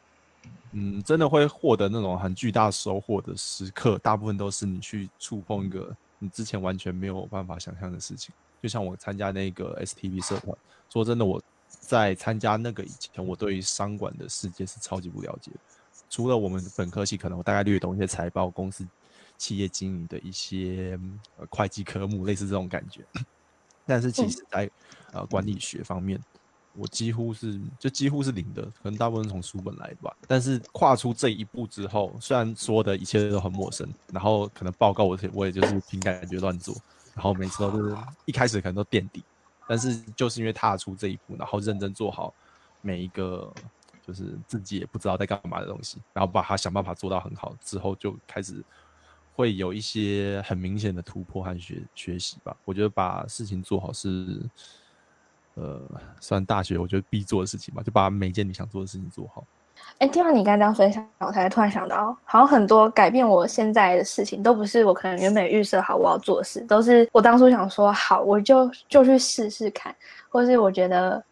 [SPEAKER 5] 嗯，真的会获得那种很巨大收获的时刻，大部分都是你去触碰一个你之前完全没有办法想象的事情。就像我参加那个 STV 社团，说真的，我在参加那个以前，我对于商管的世界是超级不了解。除了我们本科系，可能我大概略懂一些财报、公司企业经营的一些呃会计科目，类似这种感觉。但是其实，在呃管理学方面，我几乎是就几乎是零的，可能大部分从书本来的吧。但是跨出这一步之后，虽然说的一切都很陌生，然后可能报告我我也就是凭感觉乱做，然后每次都是一开始可能都垫底，但是就是因为踏出这一步，然后认真做好每一个就是自己也不知道在干嘛的东西，然后把它想办法做到很好之后，就开始会有一些很明显的突破和学学习吧。我觉得把事情做好是。呃，算大学我觉得必做的事情吧，就把每件你想做的事情做好。
[SPEAKER 1] 哎，听完你刚刚分享，我才突然想到，好像很多改变我现在的事情，都不是我可能原本预设好我要做的事，都是我当初想说好，我就就去试试看，或是我觉得，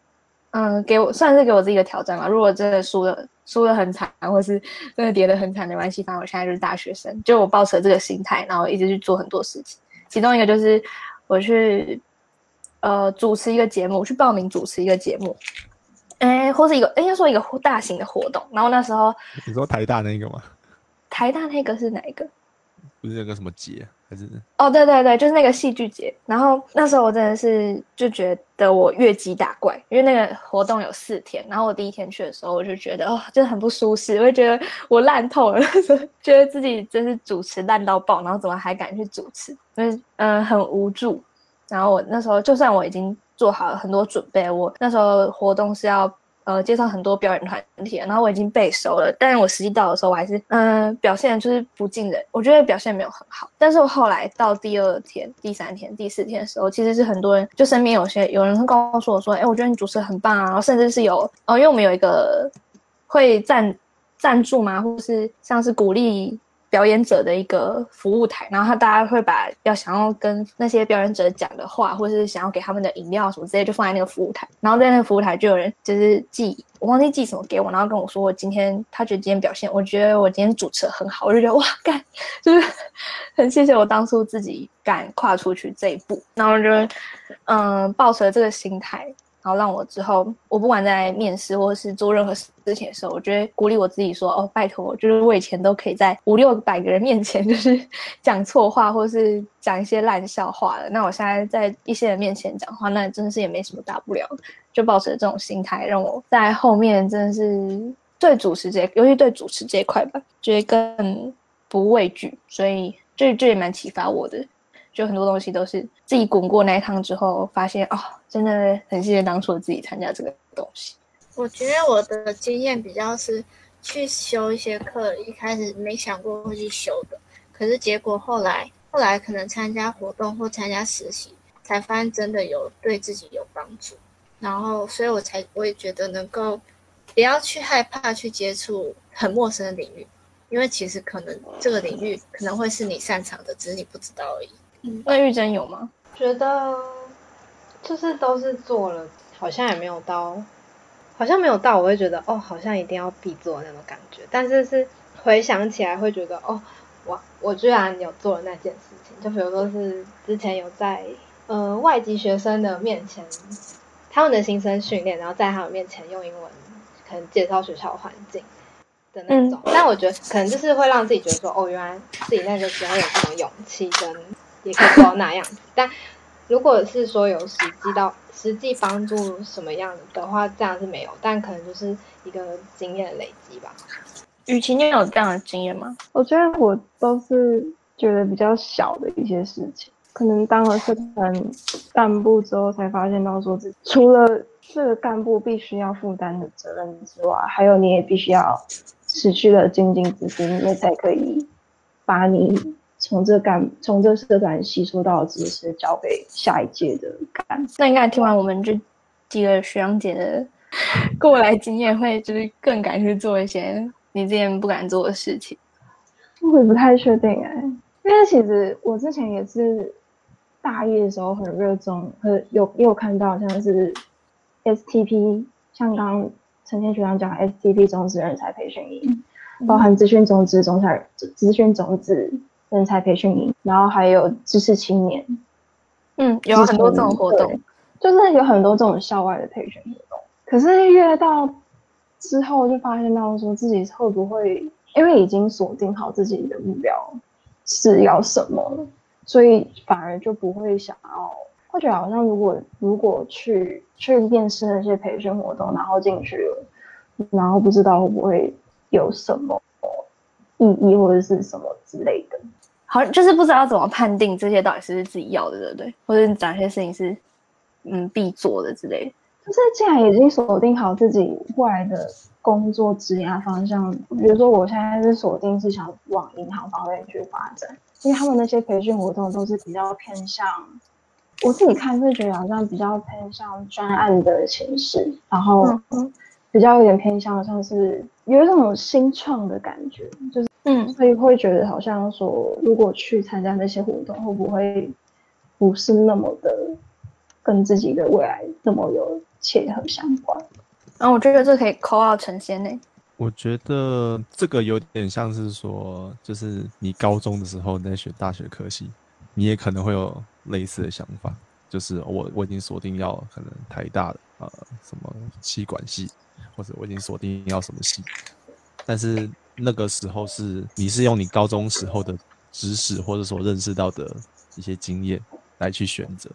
[SPEAKER 1] 嗯，给我算是给我自己的挑战嘛。如果真的输的输的很惨，或是真的跌得很惨，没关系，反正我现在就是大学生，就我抱持这个心态，然后一直去做很多事情。其中一个就是我去。呃，主持一个节目，去报名主持一个节目，哎，或是一个应该说一个大型的活动。然后那时候，
[SPEAKER 5] 你说台大那个吗？
[SPEAKER 1] 台大那个是哪一个？
[SPEAKER 5] 不是那个什么节还是？
[SPEAKER 1] 哦，对对对，就是那个戏剧节。然后那时候我真的是就觉得我越级打怪，因为那个活动有四天。然后我第一天去的时候，我就觉得哦，真的很不舒适，我就觉得我烂透了，(laughs) 觉得自己真是主持烂到爆，然后怎么还敢去主持？就是嗯，很无助。然后我那时候就算我已经做好很多准备，我那时候活动是要呃介绍很多表演团体，然后我已经背熟了，但是我实际到的时候我还是嗯表现就是不尽人，我觉得表现没有很好。但是我后来到第二天、第三天、第四天的时候，其实是很多人就身边有些有人会告诉我说，哎，我觉得你主持很棒啊，然后甚至是有哦，因为我们有一个会赞赞助吗？或是像是鼓励表演者的一个服务台，然后他大家会把要想要跟那些表演者讲的话，或者是想要给他们的饮料什么之类，就放在那个服务台。然后在那个服务台就有人就是寄，我忘记寄什么给我，然后跟我说我今天他觉得今天表现，我觉得我今天主持的很好，我就觉得哇干，就是 (laughs) 很谢谢我当初自己敢跨出去这一步，然后就嗯抱持了这个心态。然后让我之后，我不管在面试或者是做任何事情的时候，我觉得鼓励我自己说：“哦，拜托，就是我以前都可以在五六百个人面前 (laughs) 就是讲错话，或是讲一些烂笑话的。那我现在在一些人面前讲话，那真的是也没什么大不了。就抱着这种心态，让我在后面真的是对主持这，尤其对主持这一块吧，觉得更不畏惧。所以这这也蛮启发我的。”就很多东西都是自己滚过那一趟之后，发现哦，真的很谢谢当初自己参加这个东西。
[SPEAKER 2] 我觉得我的经验比较是去修一些课，一开始没想过会去修的，可是结果后来后来可能参加活动或参加实习，才发现真的有对自己有帮助。然后，所以我才我也觉得能够不要去害怕去接触很陌生的领域，因为其实可能这个领域可能会是你擅长的，只是你不知道而已。
[SPEAKER 1] 那玉珍有吗？
[SPEAKER 3] 觉得就是都是做了，好像也没有到，好像没有到，我会觉得哦，好像一定要必做那种感觉。但是是回想起来会觉得哦，我我居然有做了那件事情。就比如说是之前有在呃外籍学生的面前，他们的新生训练，然后在他们面前用英文可能介绍学校环境的那种。但我觉得可能就是会让自己觉得说哦，原来自己那个时候有这种勇气跟。也可以做到那样子，(laughs) 但如果是说有实际到实际帮助什么样的话，这样是没有，但可能就是一个经验累积吧。
[SPEAKER 1] 雨晴，你有这样的经验吗？
[SPEAKER 4] 我觉得我都是觉得比较小的一些事情，可能当了社团干部之后，才发现到说，除了这个干部必须要负担的责任之外，还有你也必须要失去了精进自己，你才可以把你。从这干从这社团吸收到的知识，交给下一届的干。
[SPEAKER 1] 那应该听完我们这几个学长姐的 (laughs) 过来经验，会就是更敢去做一些你之前不敢做的事情。
[SPEAKER 4] 我也不太确定哎，因为其实我之前也是大一的时候很热衷，和有也有看到像是 STP，像刚陈天学长讲 STP 种子人才培训营，包含资讯种子、种才资讯种子。人才培训营，然后还有知识青年，
[SPEAKER 1] 嗯，有很多这种活动，
[SPEAKER 4] 就是有很多这种校外的培训活动。可是越到之后，就发现到说自己会不会，因为已经锁定好自己的目标是要什么，所以反而就不会想要，会觉得好像如果如果去去面试那些培训活动，然后进去了，然后不知道会不会有什么意义或者是什么之类的。
[SPEAKER 1] 好，就是不知道怎么判定这些到底是不是自己要的，对不对？或者哪些事情是嗯必做的之类的。
[SPEAKER 4] 就是既然已经锁定好自己未来的工作职业方向，比如说我现在是锁定是想往银行方面去发展，因为他们那些培训活动都是比较偏向，我自己看是觉得好像比较偏向专案的形式，然后比较有点偏向像是有一种新创的感觉，就是。嗯，所以会觉得好像说，如果去参加那些活动，会不会不是那么的跟自己的未来那么有切合相关？
[SPEAKER 1] 然后我觉得这可以扣到成仙呢。
[SPEAKER 5] 我觉得这个有点像是说，就是你高中的时候在选大学科系，你也可能会有类似的想法，就是我我已经锁定要可能台大的呃什么气管系，或者我已经锁定要什么系，但是。那个时候是你是用你高中时候的知识或者所认识到的一些经验来去选择，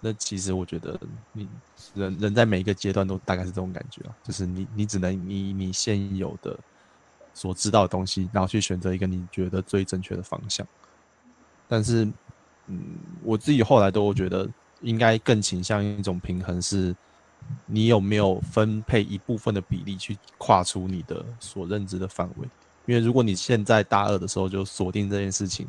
[SPEAKER 5] 那其实我觉得你人人在每一个阶段都大概是这种感觉啊，就是你你只能以你现有的所知道的东西，然后去选择一个你觉得最正确的方向。但是，嗯，我自己后来都觉得应该更倾向于一种平衡是。你有没有分配一部分的比例去跨出你的所认知的范围？因为如果你现在大二的时候就锁定这件事情，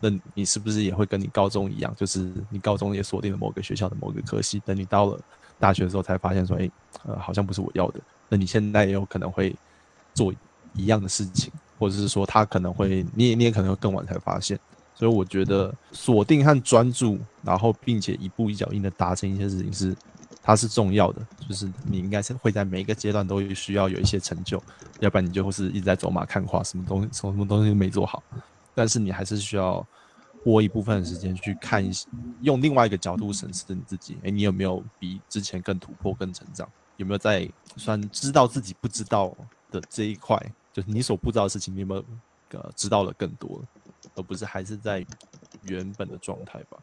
[SPEAKER 5] 那你是不是也会跟你高中一样，就是你高中也锁定了某个学校的某个科系，等你到了大学的时候才发现说，哎，呃，好像不是我要的。那你现在也有可能会做一样的事情，或者是说他可能会你也你也可能会更晚才发现。所以我觉得锁定和专注，然后并且一步一脚印的达成一些事情是它是重要的，就是你应该是会在每一个阶段都需要有一些成就，要不然你就会是一直在走马看花，什么东西什么东西都没做好。但是你还是需要拨一部分的时间去看一些，用另外一个角度审视你自己，诶，你有没有比之前更突破、更成长？有没有在算知道自己不知道的这一块，就是你所不知道的事情，你有没有呃知道了更多？而不是还是在原本的状态吧。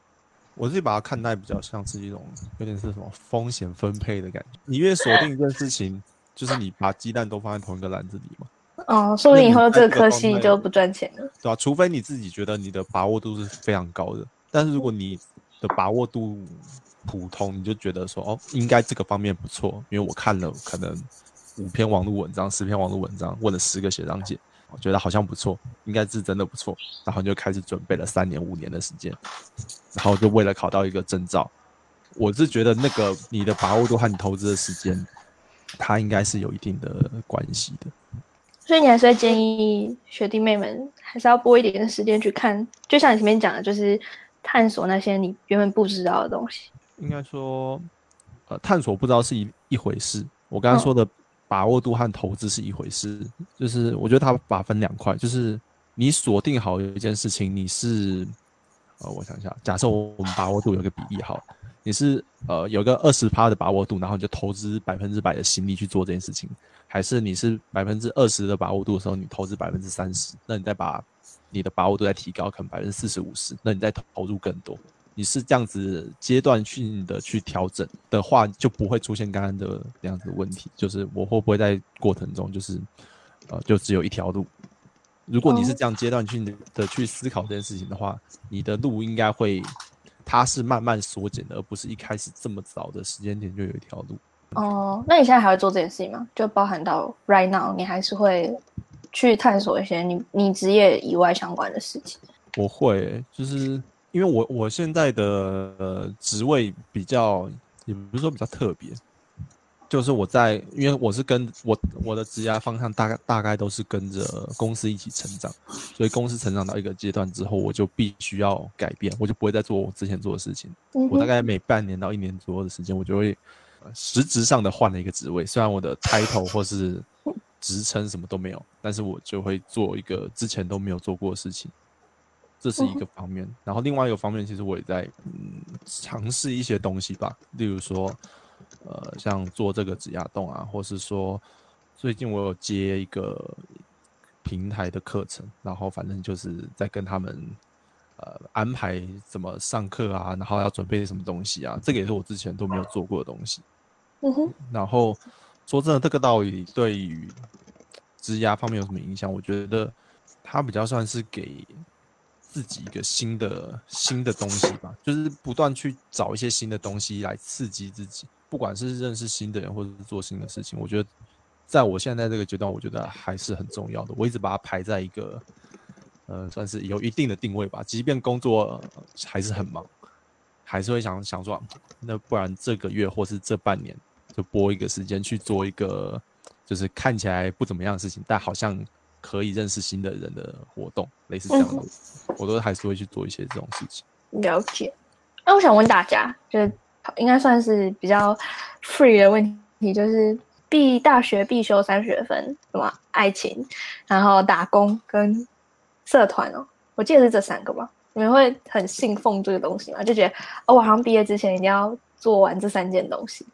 [SPEAKER 5] 我自己把它看待比较像是一种有点是什么风险分配的感觉。你越锁定一件事情，就是你把鸡蛋都放在同一个篮子里嘛。
[SPEAKER 1] 哦，说不定以后这个科系就不赚钱了，
[SPEAKER 5] 对吧？除非你自己觉得你的把握度是非常高的，但是如果你的把握度普通，你就觉得说哦，应该这个方面不错，因为我看了可能五篇网络文章、十篇网络文章，问了十个学长姐。我觉得好像不错，应该是真的不错，然后就开始准备了三年五年的时间，然后就为了考到一个证照。我是觉得那个你的把握度和你投资的时间，它应该是有一定的关系的。
[SPEAKER 1] 所以你还是会建议学弟妹们还是要拨一点时间去看，就像你前面讲的，就是探索那些你原本不知道的东西。
[SPEAKER 5] 应该说，呃，探索不知道是一一回事。我刚刚说的。把握度和投资是一回事，就是我觉得它把分两块，就是你锁定好一件事情，你是呃，我想想，假设我们把握度有个比例好，你是呃有个二十趴的把握度，然后你就投资百分之百的心力去做这件事情，还是你是百分之二十的把握度的时候，你投资百分之三十，那你再把你的把握度再提高，可能百分之四十五十，那你再投入更多。你是这样子阶段性的去调整的话，就不会出现刚刚的那样子的问题。就是我会不会在过程中，就是呃，就只有一条路？如果你是这样阶段性的去思考这件事情的话，你的路应该会，它是慢慢缩减的，而不是一开始这么早的时间点就有一条路。
[SPEAKER 1] 哦，那你现在还会做这件事情吗？就包含到 right now，你还是会去探索一些你你职业以外相关的事情？
[SPEAKER 5] 我会，就是。因为我我现在的职位比较，也不是说比较特别，就是我在，因为我是跟我我的职业方向大概大概都是跟着公司一起成长，所以公司成长到一个阶段之后，我就必须要改变，我就不会再做我之前做的事情。我大概每半年到一年左右的时间，我就会实质上的换了一个职位，虽然我的 title 或是职称什么都没有，但是我就会做一个之前都没有做过的事情。这是一个方面，然后另外一个方面，其实我也在嗯尝试一些东西吧，例如说，呃，像做这个指压洞啊，或是说最近我有接一个平台的课程，然后反正就是在跟他们呃安排怎么上课啊，然后要准备什么东西啊，这个也是我之前都没有做过的东西。
[SPEAKER 1] 嗯哼。
[SPEAKER 5] 然后说真的，这个道理对于支压方面有什么影响？我觉得它比较算是给。自己一个新的新的东西吧，就是不断去找一些新的东西来刺激自己，不管是认识新的人或者是做新的事情，我觉得在我现在这个阶段，我觉得还是很重要的。我一直把它排在一个，呃，算是有一定的定位吧。即便工作还是很忙，还是会想想说，那不然这个月或是这半年就拨一个时间去做一个，就是看起来不怎么样的事情，但好像。可以认识新的人的活动，类似这样的，我都还是会去做一些这种事情。
[SPEAKER 1] 了解。那我想问大家，就是应该算是比较 free 的问题，就是必大学必修三学分，什么爱情，然后打工跟社团哦，我记得是这三个吧？你们会很信奉这个东西吗？就觉得哦，我好像毕业之前一定要做完这三件东西。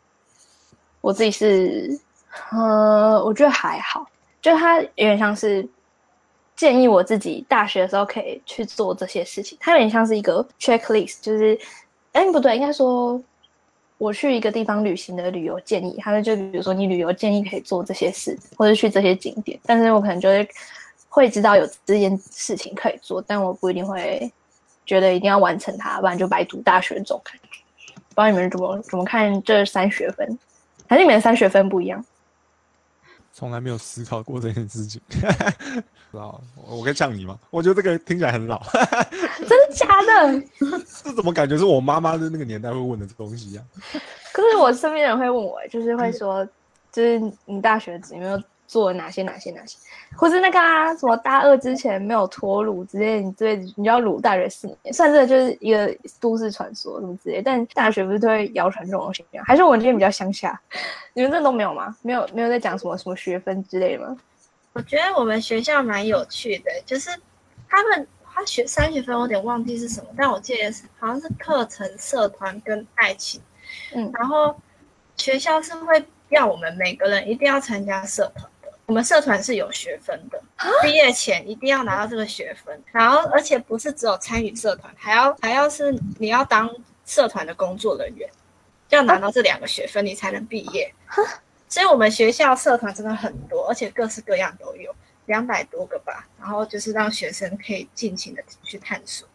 [SPEAKER 1] 我自己是，呃，我觉得还好。就他有点像是建议我自己大学的时候可以去做这些事情，它有点像是一个 checklist，就是，哎，不对，应该说我去一个地方旅行的旅游建议，他们就比如说你旅游建议可以做这些事，或者去这些景点，但是我可能就会会知道有这件事情可以做，但我不一定会觉得一定要完成它，不然就白读大学这种感觉。不知道你们怎么怎么看这三学分，还是你们三学分不一样？
[SPEAKER 5] 从来没有思考过这件事情，(laughs) 知道我可以呛你吗？我觉得这个听起来很老，(laughs)
[SPEAKER 1] 真的假的？(laughs)
[SPEAKER 5] 这怎么感觉是我妈妈的那个年代会问的东西呀？
[SPEAKER 1] 可是我身边人会问我，就是会说，就是你大学有没有做哪些哪些哪些，或是那个啊，什么大二之前没有脱乳之类，你之类你就要乳大学四年，算这就是一个都市传说什么之类。但大学不是都会谣传这种东西吗？还是我们这边比较乡下？(laughs) 你们这都没有吗？没有没有在讲什么什么学分之类的吗？
[SPEAKER 2] 我觉得我们学校蛮有趣的，就是他们他学三学分，我有点忘记是什么，但我记得是好像是课程、社团跟爱情。
[SPEAKER 1] 嗯，
[SPEAKER 2] 然后学校是会要我们每个人一定要参加社团的，我们社团是有学分的，毕业前一定要拿到这个学分。然后而且不是只有参与社团，还要还要是你要当社团的工作人员，要拿到这两个学分你才能毕业。所以我们学校社团真的很多，而且各式各样都有，两百多个吧。然后就是让学生可以尽情的去探索。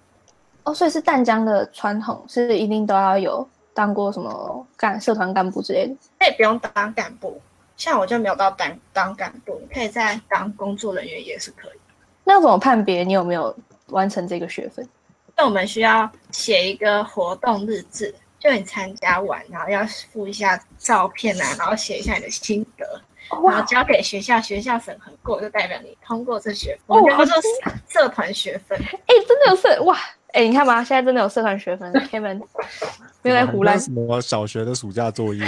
[SPEAKER 1] 哦，所以是淡江的传统，是一定都要有当过什么干社团干部之类的。
[SPEAKER 2] 那也不用当干部，像我就没有到当当干部，可以在当工作人员也是可以。
[SPEAKER 1] 那怎么判别你有没有完成这个学分？
[SPEAKER 2] 那我们需要写一个活动日志。就你参加完，然后要附一下照片啊，然后写一下你的心得，然后交给学校，学校审核过就代表你通过这学分，叫做社团学分。
[SPEAKER 1] 哎，真的有社哇！哎，你看吧，现在真的有社团学分，Kevin 没有在胡乱。
[SPEAKER 5] 什么小学的暑假作业，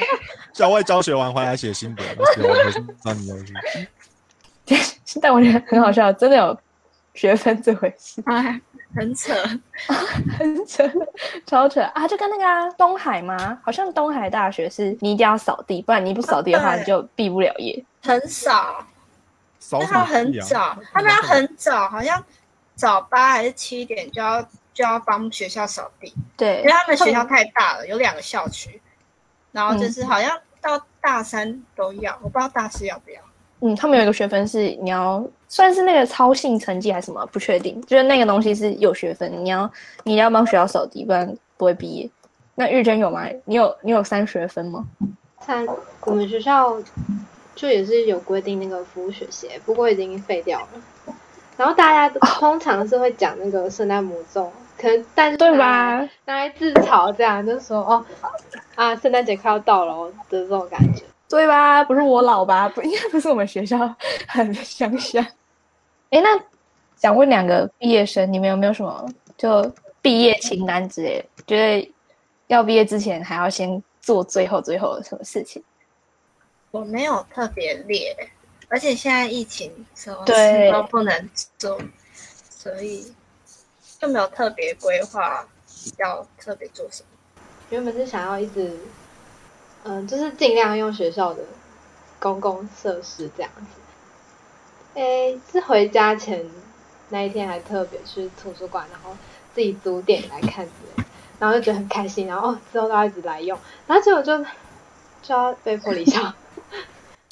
[SPEAKER 5] (laughs) 校外教学完回来写心得，写完是让你要
[SPEAKER 1] 去。但我觉得很好笑，真的有学分这回事。
[SPEAKER 2] 哎。很扯，(laughs)
[SPEAKER 1] 很扯，超扯啊！就跟那个东海吗？好像东海大学是你一定要扫地，不然你不扫地的话，你就毕不了业。
[SPEAKER 2] 很少，
[SPEAKER 5] 那
[SPEAKER 2] 他很早，他们要很早，好像早八还是七点就要就要帮学校扫地。
[SPEAKER 1] 对，
[SPEAKER 2] 因为他们学校太大了，有两个校区，然后就是好像到大三都要，我不知道大四要不要。
[SPEAKER 1] 嗯，他们有一个学分是你要算是那个操性成绩还是什么，不确定。就是那个东西是有学分，你要你要帮学校扫地，不然不会毕业。那玉珍有吗？你有你有三学分吗？
[SPEAKER 3] 三，我们学校就也是有规定那个服务学习，不过已经废掉了。然后大家通常是会讲那个圣诞魔咒，可能但是
[SPEAKER 1] 对吧？
[SPEAKER 3] 拿来自嘲这样，就说哦啊，圣诞节快要到了的这种感觉。
[SPEAKER 1] 对吧？不是我老吧？不应该不是我们学校很乡下。哎，那想问两个毕业生，你们有没有什么就毕业清单之类？觉得要毕业之前还要先做最后最后的什么事情？
[SPEAKER 2] 我没有特别列，而且现在疫情什么
[SPEAKER 1] 事
[SPEAKER 2] 都不能做，所以就没有特别规划要特别做什么。
[SPEAKER 3] 原本是想要一直。嗯，就是尽量用学校的公共设施这样子。诶，是回家前那一天还特别去图书馆，然后自己租电影来看然后就觉得很开心，然后之后都要一直来用，然后结果就就要被迫离校。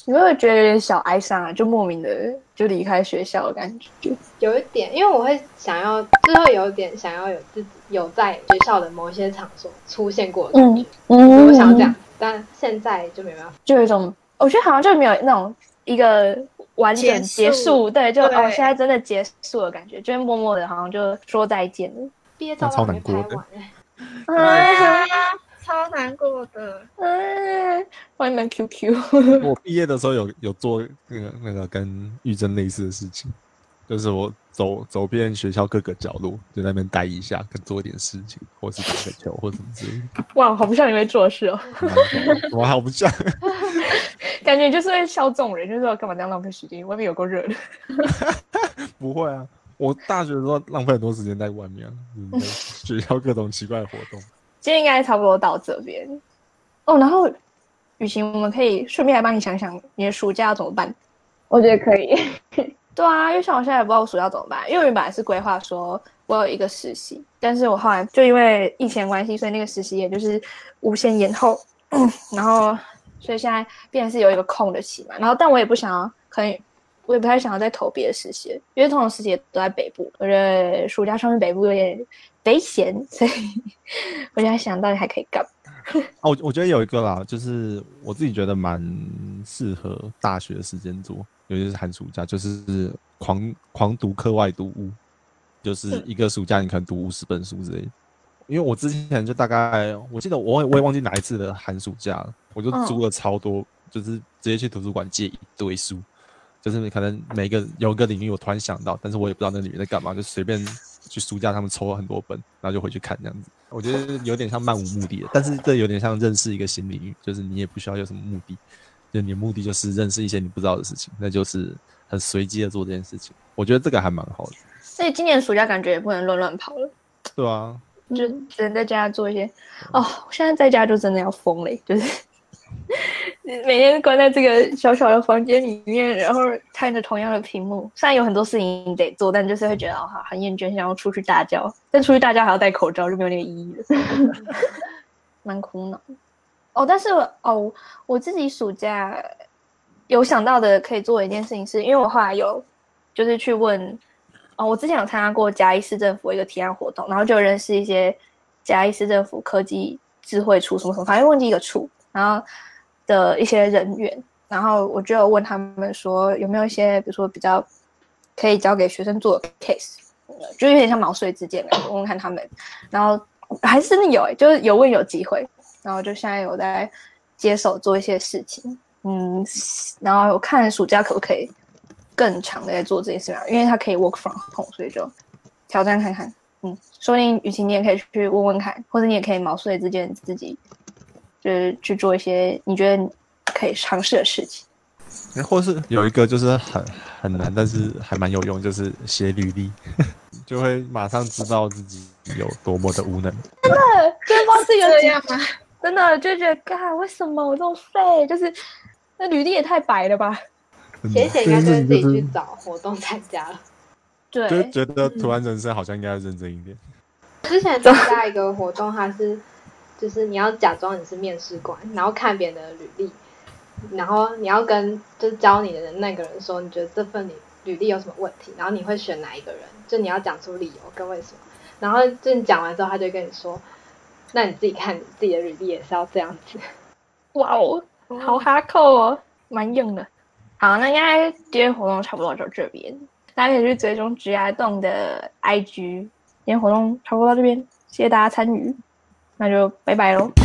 [SPEAKER 1] 你会不会觉得有点小哀伤啊？就莫名的就离开学校的感觉？
[SPEAKER 3] 有一点，因为我会想要，就会有点想要有自己有在学校的某一些场所出现过的感觉。嗯，我想要这样。但现在就没办法，
[SPEAKER 1] 就有一种，我觉得好像就没有那种一个完整结束，对，就哦，现在真的结束了感觉，就默默的，好像就说再见了。
[SPEAKER 3] 毕业照
[SPEAKER 5] 超难过的，
[SPEAKER 2] 哎呀，超难过的，
[SPEAKER 1] 哎，欢迎 QQ。
[SPEAKER 5] 我毕业的时候有有做那个那个跟玉珍类似的事情。就是我走走遍学校各个角落，就在那边待一下，跟做一点事情，或是打个球，或什么之类的。
[SPEAKER 1] 哇，好不像你会做事哦！
[SPEAKER 5] 我好不像，
[SPEAKER 1] 感觉就是会笑这种人，就是说干嘛这样浪费时间？外面有够热的。(laughs)
[SPEAKER 5] 不会啊，我大学的时候浪费很多时间在外面，学校各种奇怪的活动。
[SPEAKER 1] 今天应该差不多到这边哦。然后雨晴，我们可以顺便来帮你想想，你的暑假要怎么办？
[SPEAKER 4] 我觉得可以。
[SPEAKER 1] 对啊，因为像我现在也不知道我暑假怎么办，因为原本是规划说我有一个实习，但是我后来就因为疫情关系，所以那个实习也就是无限延后，(clears throat) 然后所以现在变成是有一个空的期嘛，然后但我也不想要，可能我也不太想要再投别的实习，因为通常实习都在北部，我觉得暑假上去北部有点危险，所以我就在想到底还可以干嘛？(laughs)
[SPEAKER 5] 哦，我我觉得有一个啦，就是我自己觉得蛮适合大学的时间做。尤其是寒暑假，就是狂狂读课外读物，就是一个暑假你可能读五十本书之类。因为我之前就大概，我记得我我也忘记哪一次的寒暑假了，我就租了超多就是直接去图书馆借一堆书，就是可能每个有一个领域我突然想到，但是我也不知道那里面在干嘛，就随便去书架他们抽了很多本，然后就回去看这样子。我觉得有点像漫无目的的，但是这有点像认识一个新领域，就是你也不需要有什么目的，就你的目的就是认识一些你不知道的事情，那就是很随机的做这件事情。我觉得这个还蛮好的。
[SPEAKER 1] 所以今年暑假感觉也不能乱乱跑了，
[SPEAKER 5] 对啊，
[SPEAKER 1] 就只能在家做一些。哦，我现在在家就真的要疯了，就是 (laughs) 每天关在这个小小的房间里面，然后看着同样的屏幕。虽然有很多事情得做，但就是会觉得哦，很厌倦，想要出去大叫。但出去大叫还要戴口罩，就没有那个意义了，蛮苦恼。哦，但是哦，我自己暑假有想到的可以做的一件事情，是因为我后来有就是去问。哦，我之前有参加过嘉义市政府一个提案活动，然后就认识一些嘉义市政府科技智慧处什么什么，反正忘记一个处，然后的一些人员，然后我就问他们说有没有一些，比如说比较可以交给学生做的 case，就有点像毛遂自荐，问问看他们，然后还是真的有哎，就是有问有机会，然后就现在有在接手做一些事情，嗯，然后我看暑假可不可以。更强的在做这件事情，因为他可以 work from home，所以就挑战看看。嗯，说不定雨晴你也可以去问问看，或者你也可以毛遂自荐自己，就是去做一些你觉得可以尝试的事情。
[SPEAKER 5] 或是有一个就是很很难，但是还蛮有用，就是写履历，(laughs) 就会马上知道自己有多么的无能。
[SPEAKER 1] 真的，就是帮自己
[SPEAKER 2] 这样吗？
[SPEAKER 1] 真的就觉得，嘎，为什么我这么废？就是那履历也太白了吧。
[SPEAKER 3] 写写应该就是自己去找活动参加了，
[SPEAKER 1] 对，
[SPEAKER 5] 就觉得突然人生好像应该要认真一点。
[SPEAKER 3] 之前参加一个活动，它是就是你要假装你是面试官，然后看别人的履历，然后你要跟就是教你的人那个人说，你觉得这份履履历有什么问题，然后你会选哪一个人，就你要讲出理由跟为什么，然后就你讲完之后，他就跟你说，那你自己看你自己的履历也是要这样子。
[SPEAKER 1] 哇哦，好哈扣哦，蛮硬的。好，那应该今天活动差不多就这边，大家可以去追踪直牙动的 IG。今天活动差不多到这边，谢谢大家参与，那就拜拜喽。